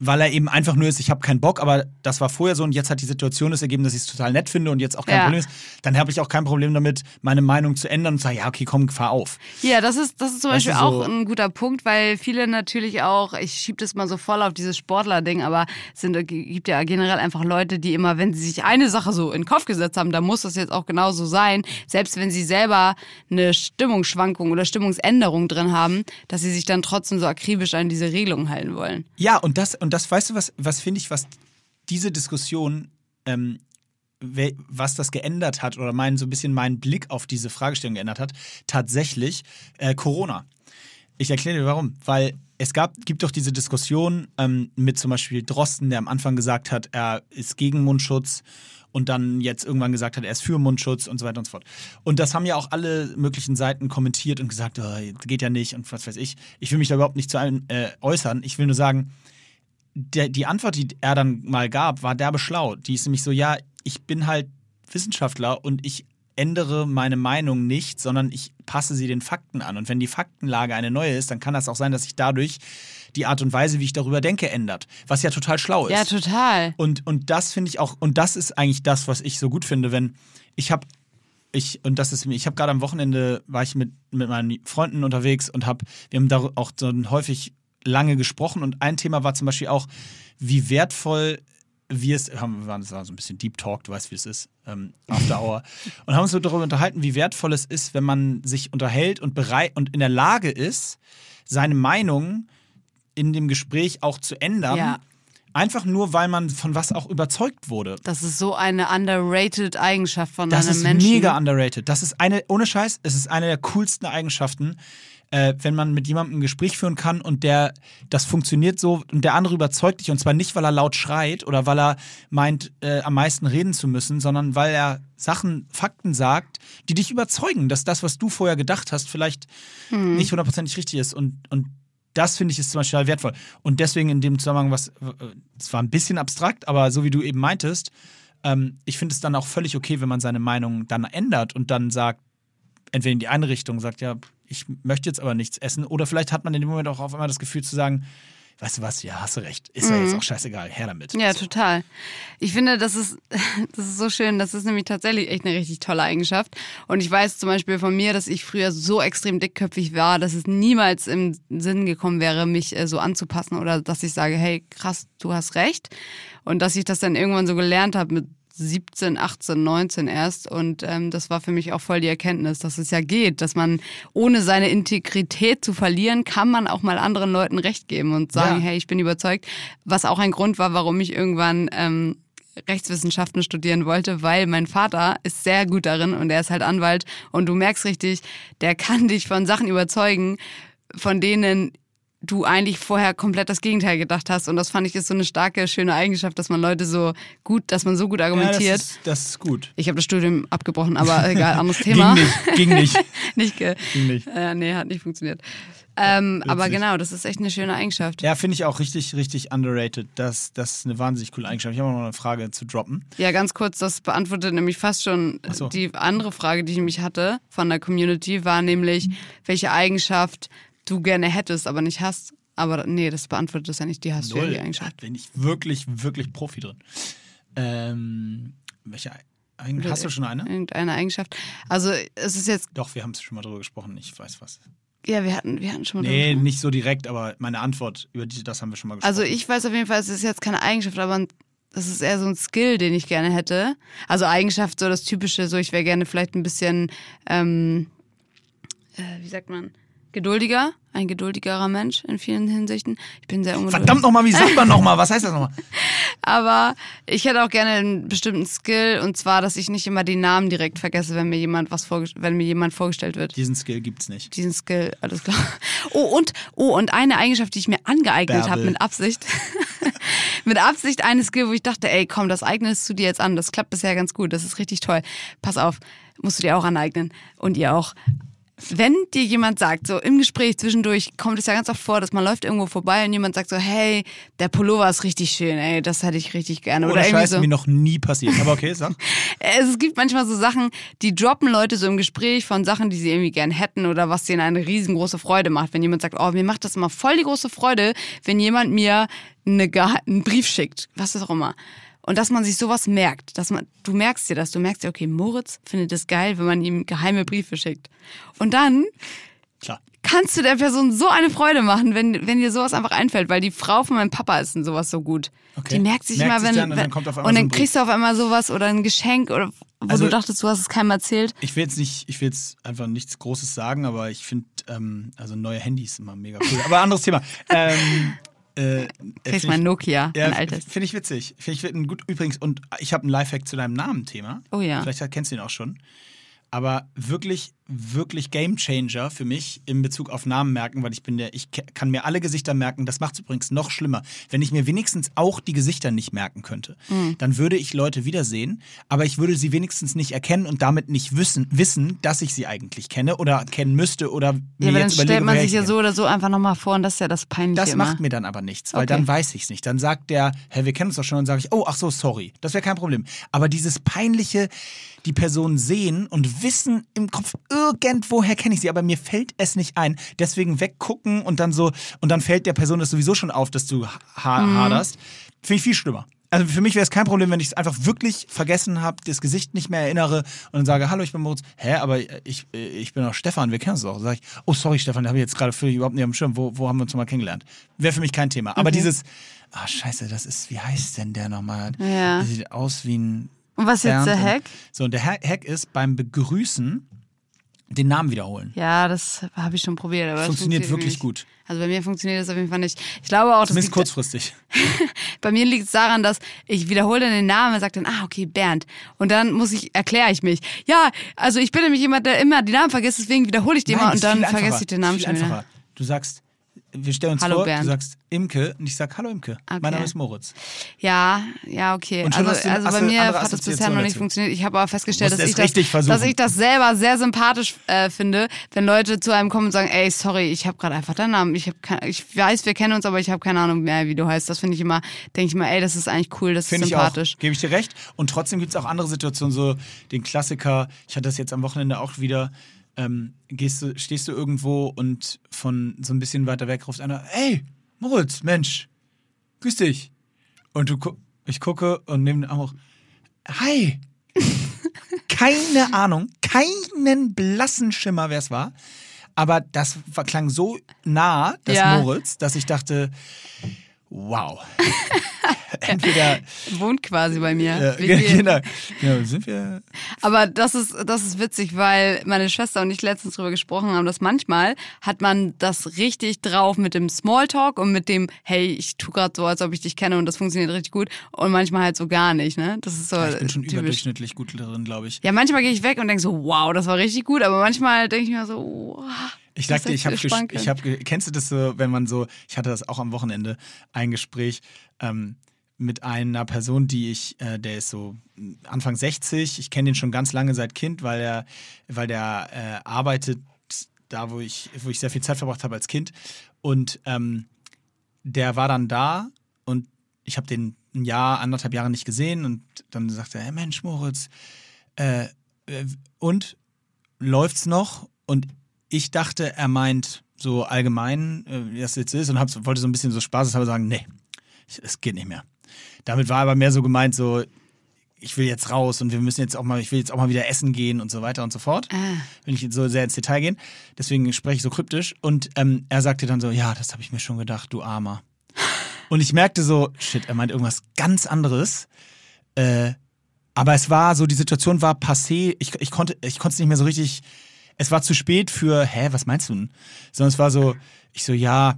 weil er eben einfach nur ist, ich habe keinen Bock, aber das war vorher so und jetzt hat die Situation es ergeben, dass ich es total nett finde und jetzt auch kein Ja. Problem ist, dann habe ich auch kein Problem damit, meine Meinung zu ändern und zu sagen, ja, okay, komm, fahr auf. Ja, das ist, das ist zum Weißt Beispiel so- auch ein guter Punkt, weil viele natürlich auch, ich schiebe das mal so voll auf dieses Sportler-Ding, aber es sind, gibt ja generell einfach Leute, die immer, wenn sie sich eine Sache so in den Kopf gesetzt haben, dann muss das jetzt auch genauso sein, selbst wenn sie selber eine Stimmungsschwankung oder Stimmungsänderung drin haben, dass sie sich dann trotzdem so akribisch an diese Regelungen halten wollen. Ja, und das, und das, weißt du, was, was finde ich, was diese Diskussion, ähm, was das geändert hat oder mein, so ein bisschen meinen Blick auf diese Fragestellung geändert hat, tatsächlich äh, Corona. Ich erkläre dir warum. Weil es gab, gibt doch diese Diskussion ähm, mit zum Beispiel Drosten, der am Anfang gesagt hat, er ist gegen Mundschutz und dann jetzt irgendwann gesagt hat, er ist für Mundschutz und so weiter und so fort. Und das haben ja auch alle möglichen Seiten kommentiert und gesagt, oh, geht ja nicht und was weiß ich. Ich will mich da überhaupt nicht zu allem äh, äußern. Ich will nur sagen, der, die Antwort, die er dann mal gab, war derbe schlau. Die ist nämlich so, ja, ich bin halt Wissenschaftler und ich ändere meine Meinung nicht, sondern ich passe sie den Fakten an. Und wenn die Faktenlage eine neue ist, dann kann das auch sein, dass sich dadurch die Art und Weise, wie ich darüber denke, ändert. Was ja total schlau ist. Ja, total. Und, und das finde ich auch, und das ist eigentlich das, was ich so gut finde, wenn ich habe, ich, und das ist mir, ich habe gerade am Wochenende, war ich mit, mit meinen Freunden unterwegs und habe, wir haben da auch so häufig lange gesprochen und ein Thema war zum Beispiel auch, wie wertvoll wir es, haben, wir waren das war so ein bisschen Deep Talk, du weißt, wie es ist, ähm, After Hour, und haben uns darüber unterhalten, wie wertvoll es ist, wenn man sich unterhält und bereit und in der Lage ist, seine Meinung in dem Gespräch auch zu ändern. Ja. Einfach nur, weil man von was auch überzeugt wurde. Das ist so eine underrated Eigenschaft von Das einem ist Menschen. mega underrated. Das ist eine, ohne Scheiß, es ist eine der coolsten Eigenschaften, äh, wenn man mit jemandem ein Gespräch führen kann und der, das funktioniert so und der andere überzeugt dich und zwar nicht, weil er laut schreit oder weil er meint, äh, am meisten reden zu müssen, sondern weil er Sachen, Fakten sagt, die dich überzeugen, dass das, was du vorher gedacht hast, vielleicht Hm. nicht hundertprozentig richtig ist und, und das finde ich ist zum Beispiel wertvoll. Und deswegen in dem Zusammenhang, was, es war ein bisschen abstrakt, aber so wie du eben meintest, ähm, ich finde es dann auch völlig okay, wenn man seine Meinung dann ändert und dann sagt, entweder in die eine Richtung, sagt, ja, ich möchte jetzt aber nichts essen, oder vielleicht hat man in dem Moment auch auf einmal das Gefühl zu sagen, weißt du was, ja, hast du recht, ist ja jetzt auch scheißegal, her damit. Mhm. Ja, So. total. Ich finde, das ist, das ist so schön. Das ist nämlich tatsächlich echt eine richtig tolle Eigenschaft. Und ich weiß zum Beispiel von mir, dass ich früher so extrem dickköpfig war, dass es niemals im Sinn gekommen wäre, mich äh, so anzupassen oder dass ich sage, hey, krass, du hast recht. Und dass ich das dann irgendwann so gelernt habe mit 17, 18, 19 erst. Und ähm, das war für mich auch voll die Erkenntnis, dass es ja geht, dass man ohne seine Integrität zu verlieren, kann man auch mal anderen Leuten recht geben und sagen, Ja. hey, ich bin überzeugt. Was auch ein Grund war, warum ich irgendwann ähm, Rechtswissenschaften studieren wollte, weil mein Vater ist sehr gut darin und er ist halt Anwalt und du merkst richtig, der kann dich von Sachen überzeugen, von denen du eigentlich vorher komplett das Gegenteil gedacht hast. Und das fand ich ist so eine starke, schöne Eigenschaft, dass man Leute so gut, dass man so gut Ja, das, argumentiert. ist, das ist gut. ich habe das Studium abgebrochen, aber egal, anderes Thema. Ging nicht, ging nicht. nicht ge Ging nicht. äh, nee, hat nicht funktioniert. Ähm, aber genau, das ist echt eine schöne Eigenschaft. Ja, finde ich auch richtig, richtig underrated. Das, das ist eine wahnsinnig coole Eigenschaft. Ich habe noch eine Frage zu droppen. Ja, ganz kurz, das beantwortet nämlich fast schon so. die andere Frage, die ich nämlich hatte von der Community, war nämlich, welche Eigenschaft du gerne hättest, aber nicht hast. Aber nee, das beantwortet das ja nicht, die hast du ja, die Da Eigenschaft. bin ich wirklich, wirklich Profi drin. Ähm, welche Eigenschaft? Hast du schon eine? Irgendeine Eigenschaft. Also es ist jetzt, Doch, wir haben es schon mal drüber gesprochen. Ich weiß was. ja, wir hatten, wir hatten schon mal Nee, drüber- nicht so direkt, aber meine Antwort über die, das haben wir schon mal gesprochen. Also ich weiß auf jeden Fall, es ist jetzt keine Eigenschaft, aber das ist eher so ein Skill, den ich gerne hätte. Also Eigenschaft, so das Typische, so ich wäre gerne vielleicht ein bisschen, ähm, äh, wie sagt man, geduldiger, ein geduldigerer Mensch in vielen Hinsichten. Ich bin sehr ungeduldig. Verdammt nochmal, wie sagt man nochmal? Was heißt das nochmal? Aber ich hätte auch gerne einen bestimmten Skill und zwar, dass ich nicht immer die Namen direkt vergesse, wenn mir jemand was wenn mir jemand vorgestellt wird. Diesen Skill gibt's nicht. Diesen Skill, alles klar. Oh und oh und eine Eigenschaft, die ich mir angeeignet habe mit Absicht. mit Absicht eine Skill, wo ich dachte, ey, komm, das eignest du dir jetzt an. Das klappt bisher ganz gut. Das ist richtig toll. Pass auf, musst du dir auch aneignen und ihr auch. Wenn dir jemand sagt, so im Gespräch zwischendurch kommt es ja ganz oft vor, dass man läuft irgendwo vorbei und jemand sagt so, hey, der Pullover ist richtig schön, ey, das hätte ich richtig gerne. Oder Oder irgendwie Scheiße, so. mir noch nie passiert. Aber okay, sag. Es gibt manchmal so Sachen, die droppen Leute so im Gespräch von Sachen, die sie irgendwie gern hätten oder was denen eine riesengroße Freude macht. Wenn jemand sagt, oh, mir macht das immer voll die große Freude, wenn jemand mir eine, einen Brief schickt, was auch immer. Und dass man sich sowas merkt, dass man, du merkst dir das, du merkst dir, okay, Moritz findet es geil, wenn man ihm geheime Briefe schickt. Und dann Klar. kannst du der Person so eine Freude machen, wenn, wenn dir sowas einfach einfällt, weil die Frau von meinem Papa ist in sowas so gut. Okay. Die merkt sich Merkt immer, wenn, dann und wenn dann auf einmal und so dann Brief. kriegst du auf einmal sowas oder ein Geschenk oder wo Also- du dachtest, du hast es keinem erzählt. Ich will jetzt nicht, ich will jetzt einfach nichts Großes sagen, aber ich finde, ähm, also neue Handys immer mega cool. Aber anderes Thema. Ähm, äh, Kriegst find mein Nokia, Ja, ein altes. finde ich witzig. Finde ich gut. Übrigens, und ich habe einen Lifehack zu deinem Namen-Thema. Oh ja. Vielleicht kennst du ihn auch schon. Aber wirklich, wirklich Gamechanger für mich in Bezug auf Namen merken, weil ich bin der, ich kann mir alle Gesichter merken. Das macht es übrigens noch schlimmer. Wenn ich mir wenigstens auch die Gesichter nicht merken könnte, Mhm. dann würde ich Leute wiedersehen, aber ich würde sie wenigstens nicht erkennen und damit nicht wissen, wissen, dass ich sie eigentlich kenne oder kennen müsste oder mir Ja, aber dann jetzt überlege, stellt man sich ich ja so oder so einfach nochmal vor und das ist ja das Peinliche das immer. macht mir dann aber nichts, weil Okay. dann weiß ich es nicht. Dann sagt der, hä, wir kennen uns doch schon, und sage ich, oh, ach so, sorry. Das wäre kein Problem. Aber dieses peinliche, die Person sehen und wissen im Kopf, irgendwoher kenne ich sie, aber mir fällt es nicht ein. Deswegen weggucken und dann so, und dann fällt der Person das sowieso schon auf, dass du ha Mhm. haderst. Finde ich viel schlimmer. Also für mich wäre es kein Problem, wenn ich es einfach wirklich vergessen habe, das Gesicht nicht mehr erinnere und dann sage, hallo, ich bin Moritz. Hä, aber ich, ich bin doch Stefan, wir kennen uns doch. Sag ich, oh sorry Stefan, da habe ich jetzt gerade völlig überhaupt nicht am Schirm. Wo, wo haben wir uns nochmal kennengelernt? Wäre für mich kein Thema. Aber dieses, ah scheiße, das ist, wie heißt denn der nochmal? Ja. Der sieht aus wie ein Und was ist jetzt der und- Hack? So, und der Ha- Hack ist beim Begrüßen den Namen wiederholen. Ja, das habe ich schon probiert. Aber das Funktioniert wirklich nicht. gut. Also bei mir funktioniert das auf jeden Fall nicht. Ich glaube auch, dass Zumindest kurzfristig. bei mir liegt es daran, dass ich wiederhole dann den Namen und sage dann, ah, okay, Bernd. Und dann muss ich, erkläre ich mich. Ja, also ich bin nämlich jemand, der immer die Namen vergisst, deswegen wiederhole ich den mal Nein, und ist dann vergesse ich den Namen schon wieder. einfacher. Du sagst, wir stellen uns Hallo, vor, Bernd. du sagst Imke und ich sag Hallo Imke. Okay. Mein Name ist Moritz. Ja, ja, okay. Also, also bei mir hat das bisher noch nicht dazu. funktioniert. Ich habe aber festgestellt, dass ich, das, dass ich das selber sehr sympathisch äh, finde, wenn Leute zu einem kommen und sagen, ey, sorry, ich habe gerade einfach deinen Namen. Ich, hab kein, ich weiß, wir kennen uns, aber ich habe keine Ahnung mehr, wie du heißt. Das finde ich immer, denke ich mal, ey, das ist eigentlich cool, das ist Finde ich sympathisch. Gebe ich dir recht. Und trotzdem gibt es auch andere Situationen, so den Klassiker. Ich hatte das jetzt am Wochenende auch wieder. Ähm, gehst du, stehst du irgendwo und von so ein bisschen weiter weg ruft einer, ey, Moritz, Mensch, grüß dich. Und du, gu- ich gucke und nehme den Arm hoch. Hi. Keine Ahnung, keinen blassen Schimmer, wer es war. Aber das klang so nah, das Ja. Moritz, dass ich dachte, wow. Entweder Wohnt quasi bei mir. viel- genau, genau, sind wir. Aber das ist, das ist witzig, weil meine Schwester und ich letztens drüber gesprochen haben, dass manchmal hat man das richtig drauf mit dem Smalltalk und mit dem, hey, ich tu gerade so, als ob ich dich kenne und das funktioniert richtig gut. Und manchmal halt so gar nicht, ne? Das ist so Ich bin schon typisch. überdurchschnittlich gut drin, glaube ich. Ja, manchmal gehe ich weg und denke so, wow, das war richtig gut, aber manchmal denke ich mir so, wow. Ich ist ich habe, ich hab, ge- kennst du das so, wenn man so, ich hatte das auch am Wochenende, ein Gespräch ähm, mit einer Person, die ich, äh, der ist so Anfang 60, ich kenne den schon ganz lange seit Kind, weil er, weil der äh, arbeitet da, wo ich, wo ich sehr viel Zeit verbracht habe als Kind. Und ähm, der war dann da und ich habe den ein Jahr, anderthalb Jahre nicht gesehen und dann sagte er, hey Mensch, Moritz, äh, äh, und läuft's noch? Und ich dachte, er meint so allgemein, äh, wie das jetzt ist, und hab, wollte so ein bisschen so spaßeshalber sagen, nee, ich- es geht nicht mehr. Damit war aber mehr so gemeint, so, ich will jetzt raus und wir müssen jetzt auch mal, ich will jetzt auch mal wieder essen gehen und so weiter und so fort. Ah. Will ich jetzt so sehr ins Detail gehen. Deswegen spreche ich so kryptisch. Und ähm, er sagte dann so, ja, das habe ich mir schon gedacht, du Armer. Und ich merkte so, shit, er meint irgendwas ganz anderes. Äh, aber es war so, die Situation war passé. Ich, ich konnte es nicht mehr so richtig. Es war zu spät für, hä, was meinst du denn? Sondern es war so, ich so, ja.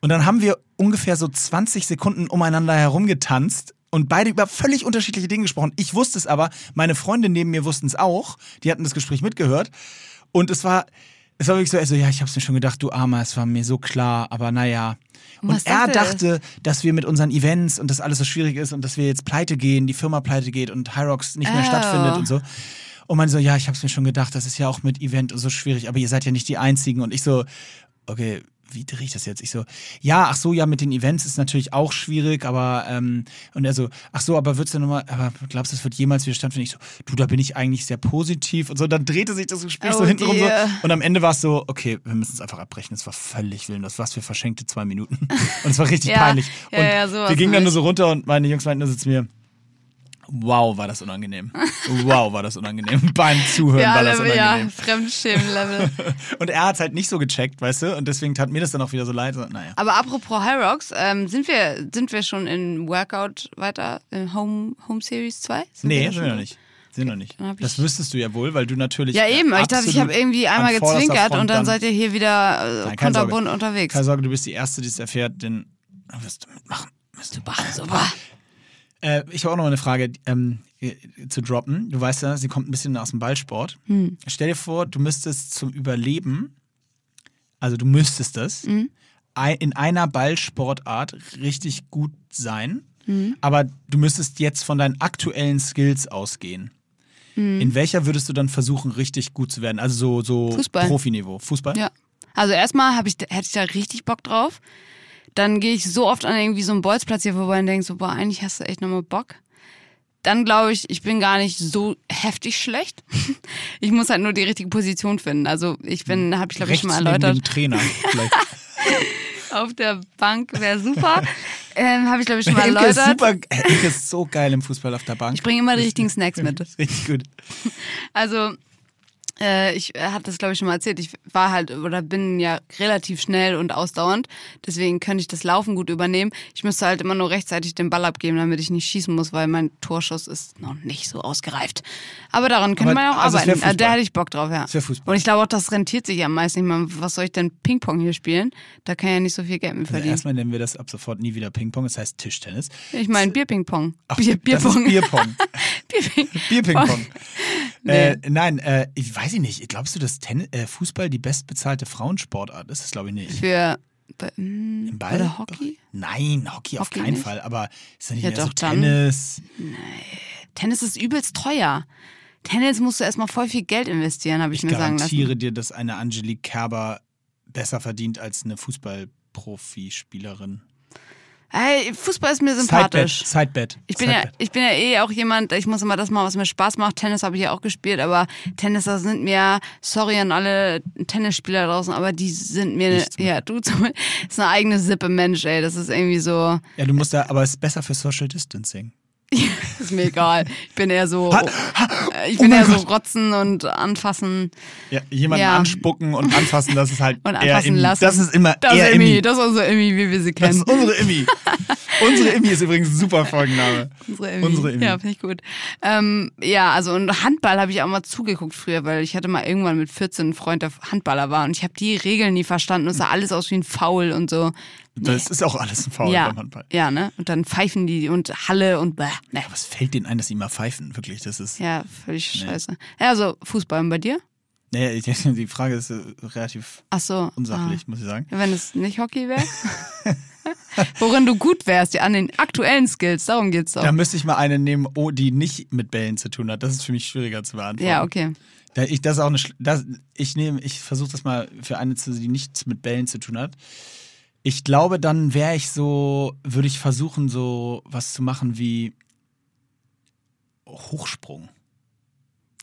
Und dann haben wir ungefähr so 20 Sekunden umeinander herumgetanzt und beide über völlig unterschiedliche Dinge gesprochen. Ich wusste es aber, meine Freunde neben mir wussten es auch. Die hatten das Gespräch mitgehört. Und es war, es war wirklich so, also ja, ich hab's mir schon gedacht, du Armer, es war mir so klar, aber naja. Und Was er dachte dachte, dass wir mit unseren Events und das alles so schwierig ist und dass wir jetzt pleite gehen, die Firma pleite geht und Hyrox nicht mehr Oh. stattfindet und so. Und man so, ja, ich hab's mir schon gedacht, das ist ja auch mit Event so schwierig, aber ihr seid ja nicht die Einzigen. Und ich so, okay, wie drehe ich das jetzt? Ich so, ja, ach so, ja, mit den Events ist natürlich auch schwierig, aber, ähm, und er so, ach so, aber wird's denn nochmal, aber glaubst du, es wird jemals wieder stattfinden? Ich so, du, da bin ich eigentlich sehr positiv und so. Dann drehte sich das Gespräch Oh so hintenrum so. Und am Ende war es so, okay, wir müssen es einfach abbrechen. Es war völlig willenlos. Was für verschenkte zwei Minuten. Und es war richtig Ja, peinlich. ja, und ja, sowas wir gingen dann nur nicht. so runter und meine Jungs meinten nur so zu mir, wow, war das unangenehm. Wow, war das unangenehm. Beim Zuhören Ja, war das Level, ja, unangenehm. Fremdschämen-Level. Und er hat es halt nicht so gecheckt, weißt du? Und deswegen tat mir das dann auch wieder so leid. Naja. Aber apropos High Rocks, ähm, sind, wir, sind wir schon in Workout weiter? In Home, Home Series 2? Sind Nee, da sind wir noch nicht. Sind noch nicht. Dann Das wüsstest du ja wohl, weil du natürlich. Ja, eben. Ich dachte, ich habe irgendwie einmal gezwinkert und dann seid ihr hier wieder äh, kunterbunt unterwegs. Keine Sorge, du bist die Erste, die es erfährt, denn du wirst du mitmachen. Wirst du machen. Super. Äh, ich habe auch noch eine Frage ähm, äh, zu droppen. Du weißt ja, sie kommt ein bisschen aus dem Ballsport. Hm. Stell dir vor, du müsstest zum Überleben, also du müsstest das, Hm. in einer Ballsportart richtig gut sein, Hm. aber du müsstest jetzt von deinen aktuellen Skills ausgehen. Hm. In welcher würdest du dann versuchen, richtig gut zu werden? Also so, so Fußball. Profiniveau. Fußball? Ja. Also erstmal ich, hätte ich da richtig Bock drauf. Dann gehe ich so oft an irgendwie so einem Bolzplatz hier vorbei und denke so, boah, eigentlich hast du echt nochmal Bock. Dann glaube ich, ich bin gar nicht so heftig schlecht. Ich muss halt nur die richtige Position finden. Also ich bin, habe ich glaube ich Rechts schon mal erläutert. Trainer vielleicht. Auf der Bank wäre super. ähm, habe ich glaube ich schon mal Imke ist, erläutert. super, Imke ist so geil im Fußball auf der Bank. Ich bringe immer die richtigen Snacks mit. Richtig gut. Also ich äh, hatte das, glaube ich, schon mal erzählt. Ich war halt oder bin ja relativ schnell und ausdauernd. Deswegen könnte ich das Laufen gut übernehmen. Ich müsste halt immer nur rechtzeitig den Ball abgeben, damit ich nicht schießen muss, weil mein Torschuss ist noch nicht so ausgereift. Aber daran könnte man ja auch also arbeiten. Äh, Da hätte ich Bock drauf, ja. Wär Fußball. Und ich glaube auch, das rentiert sich am meisten. Ich meine, was soll ich denn Ping-Pong hier spielen? Da kann ich ja nicht so viel Geld mit Also verdienen. erstmal nennen wir das ab sofort nie wieder Ping-Pong, das heißt Tischtennis. Ich meine Bier-Ping-Pong. Ach, Bier, Das ist Bierpong. Bierpong. Bierping. Bierping-Pong. Nee. Äh, nein, äh, ich weiß ich nicht. Glaubst du, dass Tennis, äh, Fußball die bestbezahlte Frauensportart ist? Das glaube ich nicht. Für Be- hm, Im Ball? Oder Hockey? Nein, Hockey, auf Hockey keinen nicht? Fall. Aber ist ja nicht Ja, mehr so doch, dann. Tennis. Tennis ist übelst teuer. Tennis musst du erstmal voll viel Geld investieren, habe ich, Ich mir sagen lassen. garantiere dir, dass eine Angelique Kerber besser verdient als eine Fußballprofispielerin. Hey, Fußball ist mir sympathisch. Sidebet. Sidebet. Ich bin, ja, ich bin ja eh auch jemand, ich muss immer das machen, was mir Spaß macht. Tennis habe ich ja auch gespielt, aber Tennis, das sind mir, sorry an alle Tennisspieler draußen, aber die sind mir, Nichts ja, du zum ist eine eigene Sippe Mensch, ey. Das ist irgendwie so, Ja, du musst da, aber es ist besser für Social Distancing. ist mir egal. Ich bin eher so, Ha- äh, ich oh bin mein eher so Gott. rotzen und anfassen. Ja, jemanden Ja. anspucken und anfassen, das ist halt Und eher anfassen Immi. lassen. Das ist immer Das eher ist Emmy, Immi. das ist unsere Emmy, wie wir sie Das kennen. ist unsere Immi. unsere Immi ist übrigens ein super Folgenname. Unsere Emmy. Unsere Emmy. Ja, finde ich gut. Ähm, ja, also und Handball habe ich auch mal zugeguckt früher, weil ich hatte mal irgendwann mit 14 einen Freund, der Handballer war und ich habe die Regeln nie verstanden. Es sah alles aus wie ein Foul und so. Das ist auch alles ein Foul ja, beim Handball. ja, ne? Und dann pfeifen die und Halle und bäh, ne. Was fällt denen ein, dass sie mal pfeifen? Wirklich, das ist. Ja, völlig scheiße. Ja, also Fußball und bei dir? Nee, ich- die Frage ist äh, relativ Ach so. unsachlich, muss ich sagen. Ah. Wenn es nicht Hockey wäre? Worin du gut wärst, ja, an den aktuellen Skills, darum geht's doch. Da müsste ich mal eine nehmen, oh, die nicht mit Bällen zu tun hat. Das ist für mich schwieriger zu beantworten. Ja, okay. Da ich, das auch eine, das, ich nehme, ich versuche das mal für eine zu, die nichts mit Bällen zu tun hat. Ich glaube, dann wäre ich so, würde ich versuchen, so was zu machen wie Hochsprung.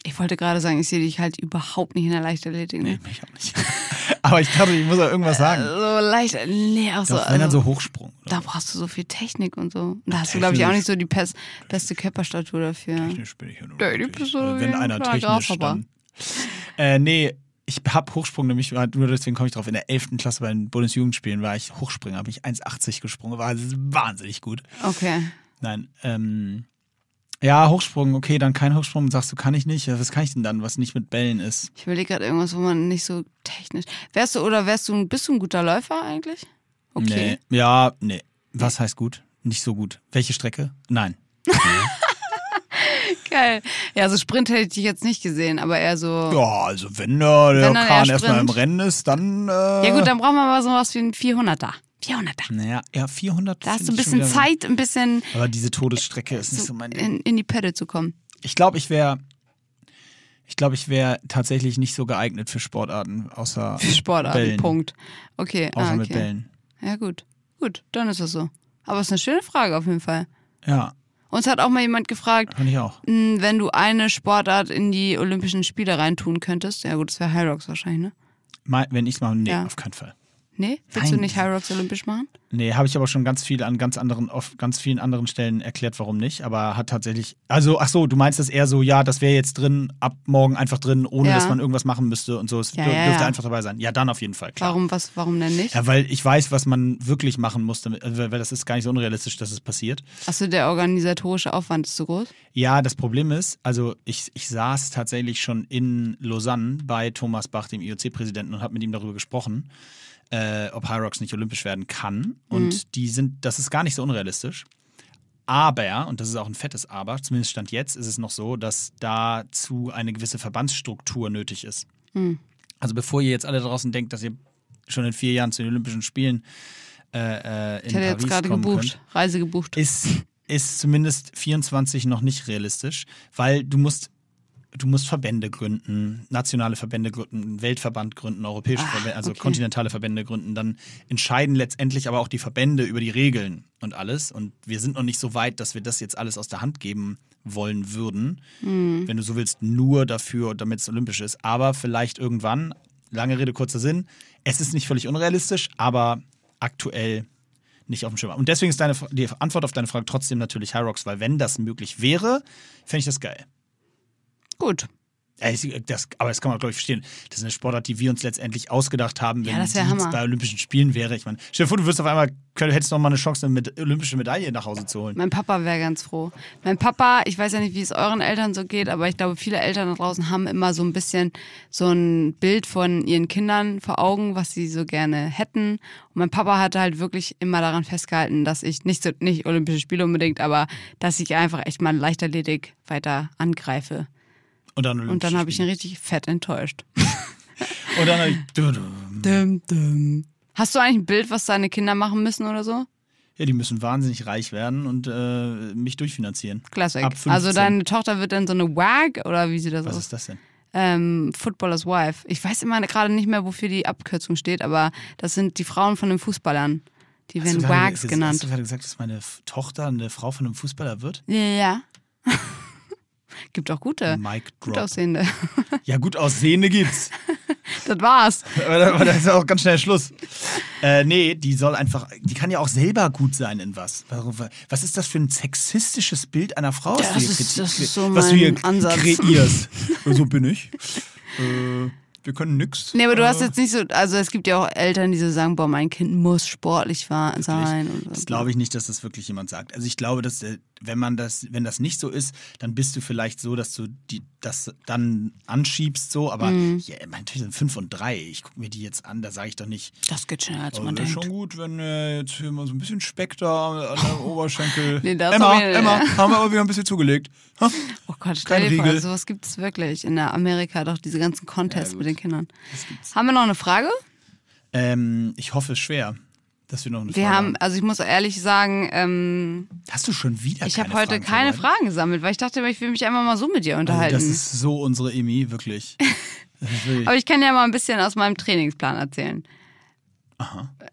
Ich wollte gerade sagen, ich sehe dich halt überhaupt nicht in der Leichtathletik. Nee, Ne? mich auch nicht. Aber ich glaube, ich muss auch irgendwas sagen. So leicht, nee, auch so. Doch, wenn dann also- so Hochsprung. Da brauchst du so viel Technik und so. Und da hast du, glaube ich, auch nicht so die pes- beste Körperstatur dafür. Technisch bin ich ja nur. Ja, die bist du also wenn ein einer technisch dann. Äh, nee, ich hab Hochsprung nämlich, nur deswegen komme ich drauf, in der 11. Klasse bei den Bundesjugendspielen war ich Hochspringer, habe ich 1,80 gesprungen, war wahnsinnig gut. Okay. Nein, ähm, ja, Hochsprung, okay, dann kein Hochsprung, sagst du, kann ich nicht. Was kann ich denn dann, was nicht mit Bällen ist? Ich überlege gerade irgendwas, wo man nicht so technisch. Wärst du oder wärst du, bist du ein guter Läufer eigentlich? Okay. Nee, ja, nee. Was heißt gut? Nicht so gut. Welche Strecke? Nein. Geil. Ja, so Sprint hätte ich dich jetzt nicht gesehen, aber eher so. Ja, also wenn der, der Wenn Kahn erstmal im. Rennen ist, dann. Äh, Ja, gut, dann brauchen wir mal sowas wie ein 400er. 400er. Naja, ja, 400. Da hast du ein bisschen Zeit, ein bisschen Aber diese Todesstrecke ist nicht so mein Ding. in, in die Pötte zu kommen. Ich glaube, ich wäre. Ich glaube, ich wäre tatsächlich nicht so geeignet für Sportarten, außer Für Sportarten, Bällen. Punkt. Okay, Außer ah, mit okay. Bällen. Ja, gut. Gut, dann ist das so. Aber es ist eine schöne Frage auf jeden Fall. Ja, Uns hat auch mal jemand gefragt, fand ich auch. mh, wenn du eine Sportart in die Olympischen Spiele reintun könntest. Ja gut, das wäre High Rocks wahrscheinlich, ne? Mal, wenn ich mache, nee, Ja. auf keinen Fall. Nee? Willst Nein. du nicht High Rocks olympisch machen? Nee, habe ich aber schon ganz viel an ganz anderen, auf ganz vielen anderen Stellen erklärt, warum nicht. Aber hat tatsächlich. Also, ach so, du meinst das eher so, ja, das wäre jetzt drin, ab morgen einfach drin, ohne Ja. dass man irgendwas machen müsste und so. Es Ja, dür- ja, dürfte einfach dabei sein. Ja, dann auf jeden Fall, klar. Warum, was, warum denn nicht? Ja, weil ich weiß, was man wirklich machen muss, damit, also, weil das ist gar nicht so unrealistisch, dass es passiert. Achso, der organisatorische Aufwand ist zu groß? Ja, das Problem ist, also ich, ich saß tatsächlich schon in Lausanne bei Thomas Bach, dem IOC-Präsidenten, und habe mit ihm darüber gesprochen, äh, ob Rocks nicht olympisch werden kann. Und die sind, das ist gar nicht so unrealistisch. Aber, und das ist auch ein fettes Aber, zumindest Stand jetzt, ist es noch so, dass dazu eine gewisse Verbandsstruktur nötig ist. Also bevor ihr jetzt alle draußen denkt, dass ihr schon in vier Jahren zu den Olympischen Spielen äh, äh, in Ich hatte jetzt Paris gerade gebucht, könnt, Reise gebucht. ist, ist zumindest 24 noch nicht realistisch, weil du musst, du musst Verbände gründen, nationale Verbände gründen, Weltverband gründen, europäische Ah, Verbände, also okay. kontinentale Verbände gründen. Dann entscheiden letztendlich aber auch die Verbände über die Regeln und alles. Und wir sind noch nicht so weit, dass wir das jetzt alles aus der Hand geben wollen würden. Hm. Wenn du so willst, nur dafür, damit es olympisch ist. Aber vielleicht irgendwann, lange Rede, kurzer Sinn, es ist nicht völlig unrealistisch, aber aktuell nicht auf dem Schirm. Und deswegen ist deine, die Antwort auf deine Frage trotzdem natürlich High Rocks, weil wenn das möglich wäre, fände ich das geil. Gut. Das, aber das kann man, glaube ich, verstehen. Das ist eine Sportart, die wir uns letztendlich ausgedacht haben, wenn Ja, das die jetzt bei Olympischen Spielen wäre. Ich meine, stell dir vor, du würdest auf einmal, hättest noch mal eine Chance, eine olympische Medaille nach Hause zu holen. Mein Papa wäre ganz froh. Mein Papa, ich weiß ja nicht, wie es euren Eltern so geht, aber ich glaube, viele Eltern da draußen haben immer so ein bisschen so ein Bild von ihren Kindern vor Augen, was sie so gerne hätten. Und mein Papa hatte halt wirklich immer daran festgehalten, dass ich nicht so, nicht Olympische Spiele unbedingt, aber dass ich einfach echt mal Leichtathletik weiter angreife. Und dann, Und dann habe ich ihn richtig fett enttäuscht. Und dann hab ich, Dum, dum. Hast du eigentlich ein Bild, was deine Kinder machen müssen oder so? ja, die müssen wahnsinnig reich werden und äh, mich durchfinanzieren. 15. Also deine Tochter wird dann so eine WAG oder wie sieht das Was aus? ist das denn? ähm, Footballer's Wife. Ich weiß immer gerade nicht mehr, wofür die Abkürzung steht, aber das sind die Frauen von den Fußballern. Die Hast werden Wags genannt. Hast du gerade gesagt, dass meine Tochter eine Frau von einem Fußballer wird? Ja, ja. Gibt auch gute, Mike gut Drop. aussehende. Ja, gut aussehende gibt's. Das war's. Aber da, aber da ist ja auch ganz schnell Schluss. Äh, nee, die soll einfach, die kann ja auch selber gut sein in was. Was ist das für ein sexistisches Bild einer Frau, was Ja, du das hier, ist- das ist so was du hier Ansatz. kreierst? So bin ich. Äh, wir können nix. Nee, aber du hast Äh, jetzt nicht so, also es gibt ja auch Eltern, die so sagen, boah, mein Kind muss sportlich sein. Und so. Das glaube ich nicht, dass das wirklich jemand sagt. Also ich glaube, dass äh, wenn man das, wenn das nicht so ist, dann bist du vielleicht so, dass du die, das dann anschiebst so. Aber Mhm. ja, meine Töchter sind fünf und drei. Ich gucke mir die jetzt an, da sage ich doch nicht. Das geht schneller, als Oh, man denkt. schon gut, wenn äh, jetzt hier mal so ein bisschen Speck da an der Oberschenkel. Nee, das Emma, ich- Emma, haben wir aber wieder ein bisschen zugelegt. Ha? Oh Gott, stell dir vor, sowas gibt es wirklich. In der Amerika doch diese ganzen Contests Ja, mit den Kindern. Haben wir noch eine Frage? Ähm, ich hoffe schwer, dass wir noch eine Wir Frage haben, also ich muss ehrlich sagen, ähm, Hast du schon wieder ich habe heute Fragen keine vorbereitet? Fragen gesammelt, weil ich dachte, ich will mich einfach mal so mit dir Also unterhalten. das ist so unsere Emi, wirklich. Wirklich Aber ich kann ja mal ein bisschen aus meinem Trainingsplan erzählen.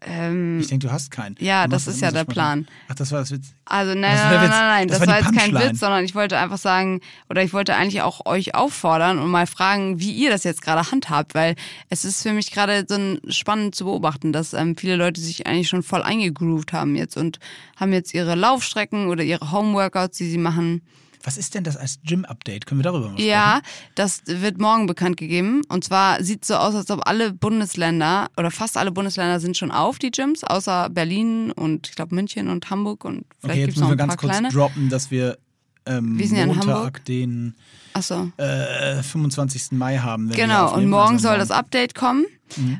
Ähm, ich denke, du hast keinen. Ja, das ist ja der Plan. Ach, das war das Witz. Also nein, Das nein, nein, nein, nein, Das das, war war jetzt kein. Witz, sondern ich wollte einfach sagen, oder ich wollte eigentlich auch euch auffordern und mal fragen, wie ihr das jetzt gerade handhabt, weil es ist für mich gerade so spannend zu beobachten, dass ähm, viele Leute sich eigentlich schon voll eingegroovt haben jetzt und haben jetzt ihre Laufstrecken oder ihre Homeworkouts, die sie machen. Was ist denn das als Gym-Update? Können wir darüber mal sprechen? Ja, das wird morgen bekannt gegeben. Und zwar sieht es so aus, als ob alle Bundesländer oder fast alle Bundesländer sind schon auf die Gyms, außer Berlin und ich glaube München und Hamburg und vielleicht Okay, jetzt gibt es müssen noch wir ein paar ganz kurz kleine. droppen, dass wir ähm, Wir sind ja in Montag Hamburg. den Achso. äh, 25. Mai haben. wir Genau, und morgen soll das Update kommen.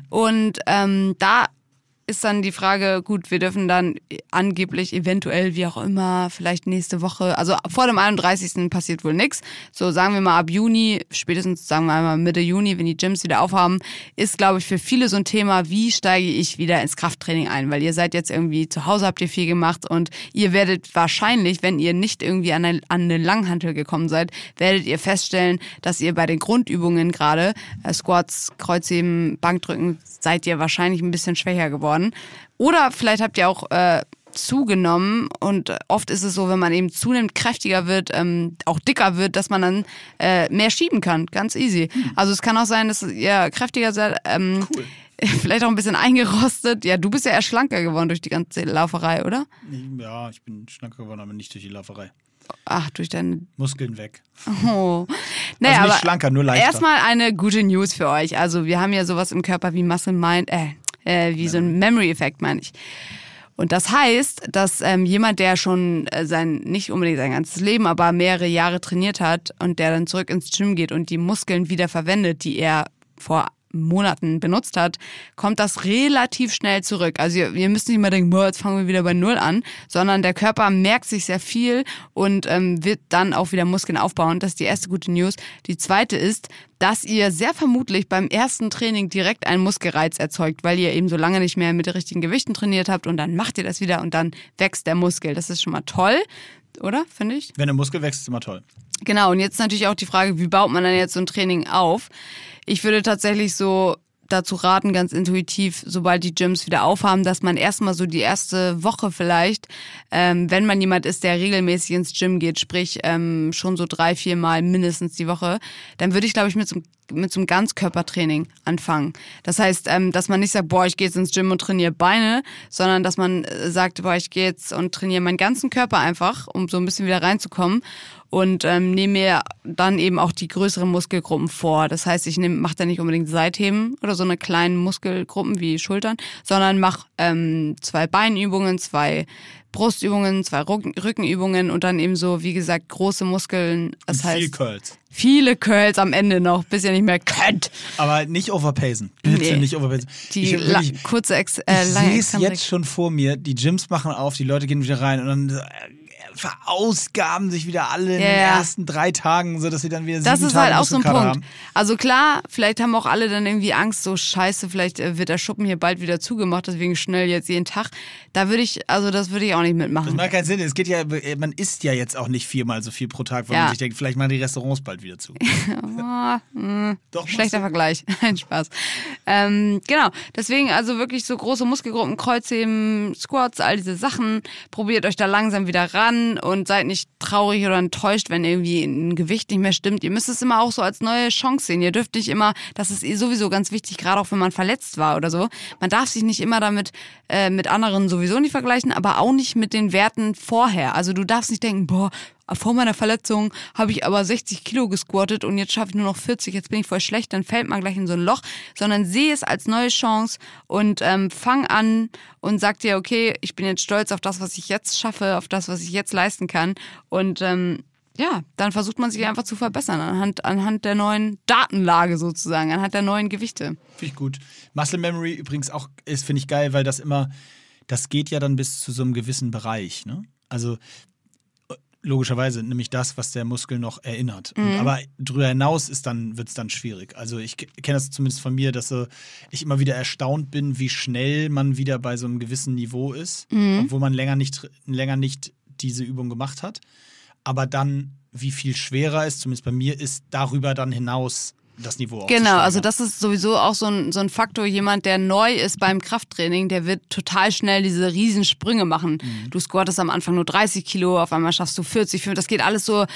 Und ähm, da ist dann die Frage, gut, wir dürfen dann angeblich, eventuell, wie auch immer, vielleicht nächste Woche, also vor dem 31. passiert wohl nichts. So sagen wir mal ab Juni, spätestens sagen wir einmal Mitte Juni, wenn die Gyms wieder aufhaben, ist, glaube ich, für viele so ein Thema, wie steige ich wieder ins Krafttraining ein? Weil ihr seid jetzt irgendwie zu Hause, habt ihr viel gemacht und ihr werdet wahrscheinlich, wenn ihr nicht irgendwie an eine, an eine Langhantel gekommen seid, werdet ihr feststellen, dass ihr bei den Grundübungen gerade, äh, Squats, Kreuzheben, Bankdrücken, seid ihr wahrscheinlich ein bisschen schwächer geworden. Oder vielleicht habt ihr auch äh, zugenommen und oft ist es so, wenn man eben zunehmend kräftiger wird, ähm, auch dicker wird, dass man dann äh, mehr schieben kann, ganz easy. Also es kann auch sein, dass ihr kräftiger seid, ähm, vielleicht auch ein bisschen eingerostet. Ja, du bist ja eher schlanker geworden durch die ganze Lauferei, oder? Ja, ich bin schlanker geworden, aber nicht durch die Lauferei. Ach, durch deine Muskeln weg. Oh. Naja, Also nicht aber schlanker, nur leichter. Erstmal eine gute News für euch. Also wir haben ja sowas im Körper wie Muscle Mind, äh, äh wie so ein Memory-Effekt, meine ich. Und das heißt, dass ähm, jemand, der schon äh, sein, nicht unbedingt sein ganzes Leben, aber mehrere Jahre trainiert hat und der dann zurück ins Gym geht und die Muskeln wieder verwendet, die er vor Monaten benutzt hat, kommt das relativ schnell zurück. Also ihr, ihr müsst nicht immer denken, boah, jetzt fangen wir wieder bei Null an, sondern der Körper merkt sich sehr viel und ähm, wird dann auch wieder Muskeln aufbauen. Das ist die erste gute News. Die zweite ist, dass ihr sehr vermutlich beim ersten Training direkt einen Muskelreiz erzeugt, weil ihr eben so lange nicht mehr mit den richtigen Gewichten trainiert habt und dann macht ihr das wieder und dann wächst der Muskel. Das ist schon mal toll, oder? Finde ich? Wenn der Muskel wächst, ist immer toll. Genau, und jetzt natürlich auch die Frage, wie baut man dann jetzt so ein Training auf? Ich würde tatsächlich so dazu raten, ganz intuitiv, sobald die Gyms wieder aufhaben, dass man erstmal so die erste Woche vielleicht, ähm, wenn man jemand ist, der regelmäßig ins Gym geht, sprich ähm, schon so drei, vier Mal mindestens die Woche, dann würde ich, glaube ich, mit so mit so einem Ganzkörpertraining anfangen. Das heißt, ähm, dass man nicht sagt, boah, ich gehe jetzt ins Gym und trainiere Beine, sondern dass man äh, sagt, boah, ich gehe jetzt und trainiere meinen ganzen Körper einfach, um so ein bisschen wieder reinzukommen und ähm, nehme mir dann eben auch die größeren Muskelgruppen vor. Das heißt, ich mache da nicht unbedingt Seitheben oder so eine kleinen Muskelgruppen wie Schultern, sondern mache ähm, zwei Beinübungen, zwei Brustübungen, zwei Rückenübungen und dann eben so, wie gesagt, große Muskeln. Das heißt, viel Curls. Viele Curls am Ende noch, bis ihr nicht mehr könnt. Aber nicht overpacen. Bitte Nee. nicht overpacen. Die wirklich, kurze, Ex äh, ich sehe es jetzt schon vor mir. Die Gyms machen auf, die Leute gehen wieder rein und dann äh, verausgaben sich wieder alle in Ja, den ja. ersten drei Tagen, sodass sie dann wieder Das sieben ist Tage halt auch so ein Punkt. Also klar, vielleicht haben auch alle dann irgendwie Angst, so scheiße, vielleicht äh, wird der Schuppen hier bald wieder zugemacht, deswegen schnell jetzt jeden Tag. Da würde ich, also das würde ich auch nicht Das mitmachen. macht keinen Sinn. Es geht ja, man isst ja jetzt auch nicht viermal so viel pro Tag, weil Ja. man sich denkt, vielleicht machen die Restaurants bald wieder zu. Ah, mh, Doch, Schlechter? Vergleich. Nein, Spaß. Ähm, genau. Deswegen also wirklich so große Muskelgruppen, Kreuzheben, Squats, all diese Sachen. Probiert euch da langsam wieder ran und seid nicht traurig oder enttäuscht, wenn irgendwie ein Gewicht nicht mehr stimmt. Ihr müsst es immer auch so als neue Chance sehen. Ihr dürft nicht immer, das ist eh sowieso ganz wichtig, gerade auch wenn man verletzt war oder so. Man darf sich nicht immer damit äh, mit anderen sowieso nicht vergleichen, aber auch nicht mit den Werten vorher. Also du darfst nicht denken, boah, vor meiner Verletzung habe ich aber 60 Kilo gesquattet und jetzt schaffe ich nur noch 40, jetzt bin ich voll schlecht, dann fällt man gleich in so ein Loch, sondern sehe es als neue Chance und ähm, fang an und sag dir, okay, ich bin jetzt stolz auf das, was ich jetzt schaffe, auf das, was ich jetzt leisten kann und ähm, ja, dann versucht man sich einfach zu verbessern anhand, anhand der neuen Datenlage sozusagen, anhand der neuen Gewichte. Finde ich gut. Muscle Memory übrigens auch ist, finde ich geil, weil das immer, das geht ja dann bis zu so einem gewissen Bereich. Ne? Also logischerweise nämlich das, was der Muskel noch erinnert. Und, aber darüber hinaus ist dann, wird es dann schwierig. Also ich ke- kenne das zumindest von mir, dass äh, ich immer wieder erstaunt bin, wie schnell man wieder bei so einem gewissen Niveau ist, obwohl man länger nicht, länger nicht diese Übung gemacht hat. Aber dann, wie viel schwerer es, zumindest bei mir, ist, darüber dann hinaus das Niveau Genau, aufzusteigern. also das ist sowieso auch so ein, so ein Faktor. Jemand, der neu ist beim Krafttraining, der wird total schnell diese Riesensprünge machen. Mhm. Du squattest am Anfang nur 30 Kilo, auf einmal schaffst du 40, 50. Das geht alles so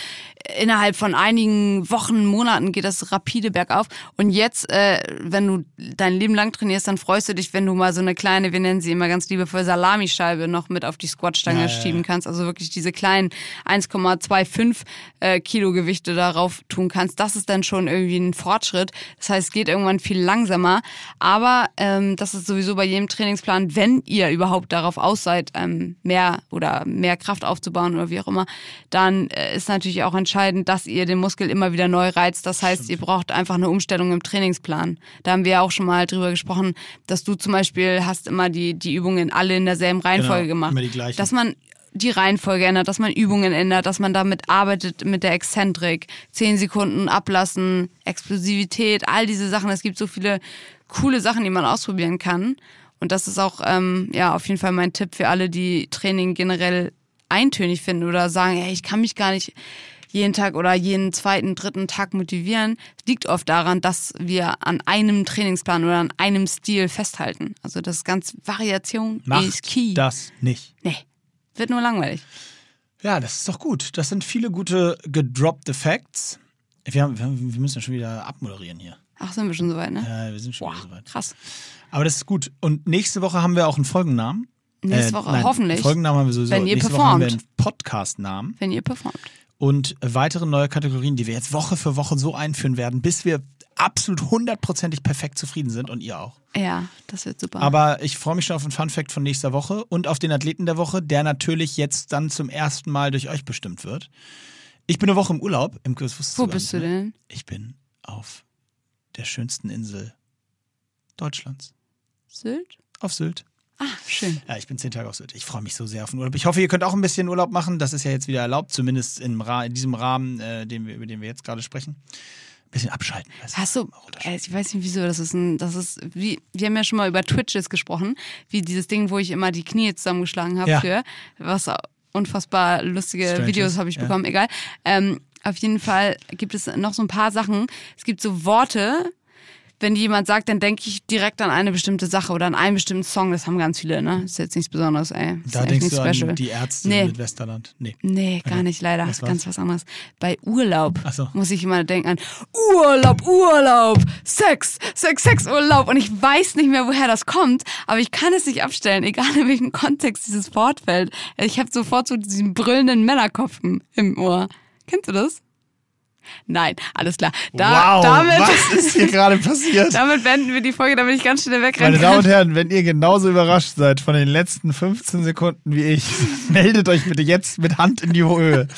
innerhalb von einigen Wochen, Monaten geht das rapide bergauf. Und jetzt, äh, wenn du dein Leben lang trainierst, dann freust du dich, wenn du mal so eine kleine, wir nennen sie immer ganz liebevoll Salamischeibe noch mit auf die Squatstange Ja, schieben kannst. Also wirklich diese kleinen 1,25 äh, Kilo Gewichte darauf tun kannst. Das ist dann schon irgendwie ein Fortschritt. Das heißt, es geht irgendwann viel langsamer. Aber ähm, das ist sowieso bei jedem Trainingsplan, wenn ihr überhaupt darauf aus seid, ähm, mehr oder mehr Kraft aufzubauen oder wie auch immer, dann äh, ist natürlich auch entscheidend, dass ihr den Muskel immer wieder neu reizt. Das heißt, ihr braucht einfach eine Umstellung im Trainingsplan. Da haben wir ja auch schon mal drüber gesprochen, dass du zum Beispiel hast immer die, die Übungen alle in derselben Reihenfolge Genau, gemacht. immer die gleichen. Dass man die Reihenfolge ändert, dass man Übungen ändert, dass man damit arbeitet mit der Exzentrik, zehn Sekunden ablassen, Explosivität, all diese Sachen. Es gibt so viele coole Sachen, die man ausprobieren kann. Und das ist auch ja ja auf jeden Fall mein Tipp für alle, die Training generell eintönig finden oder sagen, hey, ich kann mich gar nicht jeden Tag oder jeden zweiten, dritten Tag motivieren. Es liegt oft daran, dass wir an einem Trainingsplan oder an einem Stil festhalten. Also das ist ganz Variation ist Macht key. das nicht. Nee, wird nur langweilig. Ja, das ist doch gut. Das sind viele gute gedroppte Facts. Wir, haben, wir, müssen ja schon wieder abmoderieren hier. Ach, sind wir schon soweit, ne? Ja, wir sind schon wieder soweit. krass. Aber das ist gut. Und nächste Woche haben wir auch einen Folgennamen. Nächste Woche, nein, hoffentlich. Folgennamen haben wir sowieso. Wenn ihr nächste Woche haben wir performt. einen Podcast-Namen Wenn ihr performt. und weitere neue Kategorien, die wir jetzt Woche für Woche so einführen werden, bis wir absolut hundertprozentig perfekt zufrieden sind und ihr auch. Ja, das wird super. Aber ich freue mich schon auf den Fun Fact von nächster Woche und auf den Athleten der Woche, der natürlich jetzt dann zum ersten Mal durch euch bestimmt wird. Ich bin eine Woche im Urlaub. Im wusstest Wo bist du ne? denn? Ich bin auf der schönsten Insel Deutschlands. Sylt? Auf Sylt. Ah, schön. Ja, ich bin zehn Tage auf Sylt. Ich freue mich so sehr auf den Urlaub. Ich hoffe, ihr könnt auch ein bisschen Urlaub machen. Das ist ja jetzt wieder erlaubt, zumindest in diesem Rahmen, äh, den wir, über den wir jetzt gerade sprechen. Bisschen abschalten. Hast du, äh, ich weiß nicht wieso, das ist ein, das ist wie, wir haben ja schon mal über Twitches gesprochen, wie dieses Ding, wo ich immer die Knie zusammengeschlagen habe Ja. für, was unfassbar lustige Strange Videos habe ich ja. bekommen, egal. Ähm, auf jeden Fall gibt es noch so ein paar Sachen. Es gibt so Worte, wenn jemand sagt, dann denke ich direkt an eine bestimmte Sache oder an einen bestimmten Song. Das haben ganz viele, ne? Ist jetzt nichts Besonderes, ey. Ist Da denkst du special. an die Ärzte Nee. mit Westerland. Nee. Nee, gar Okay. nicht, leider. Was? Ganz was anderes. Bei Urlaub so. muss ich immer denken an Urlaub, Urlaub, Sex, Sex, Sex, Urlaub. Und ich weiß nicht mehr, woher das kommt, aber ich kann es nicht abstellen, egal in welchem Kontext dieses Wort fällt. Ich habe sofort so diesen brüllenden Männerkopf im- im Ohr. Kennst du das? Nein, alles klar. Da, wow, damit, was ist hier gerade passiert? damit beenden wir die Folge, damit ich ganz schnell wegrennen Meine Damen und. Herren, wenn ihr genauso überrascht seid von den letzten 15 Sekunden wie ich, meldet euch bitte jetzt mit Hand in die Höhe.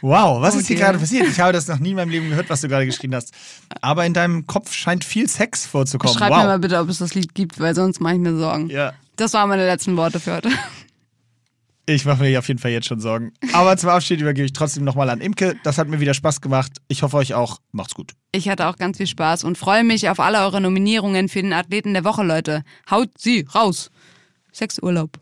Wow, was Oh ist hier gerade passiert? Ich habe das noch nie in meinem Leben gehört, was du gerade geschrien hast. Aber in deinem Kopf scheint viel Sex vorzukommen. Schreib wow. mir mal bitte, ob es das Lied gibt, weil sonst mache ich mir Sorgen. ja, Das waren meine letzten Worte für heute. Ich mache mir auf jeden Fall jetzt schon Sorgen. Aber zum Abschied übergebe ich trotzdem nochmal an Imke. Das hat mir wieder Spaß gemacht. Ich hoffe euch auch. Macht's gut. Ich hatte auch ganz viel Spaß und freue mich auf alle eure Nominierungen für den Athleten der Woche, Leute. Haut sie raus. Sexurlaub.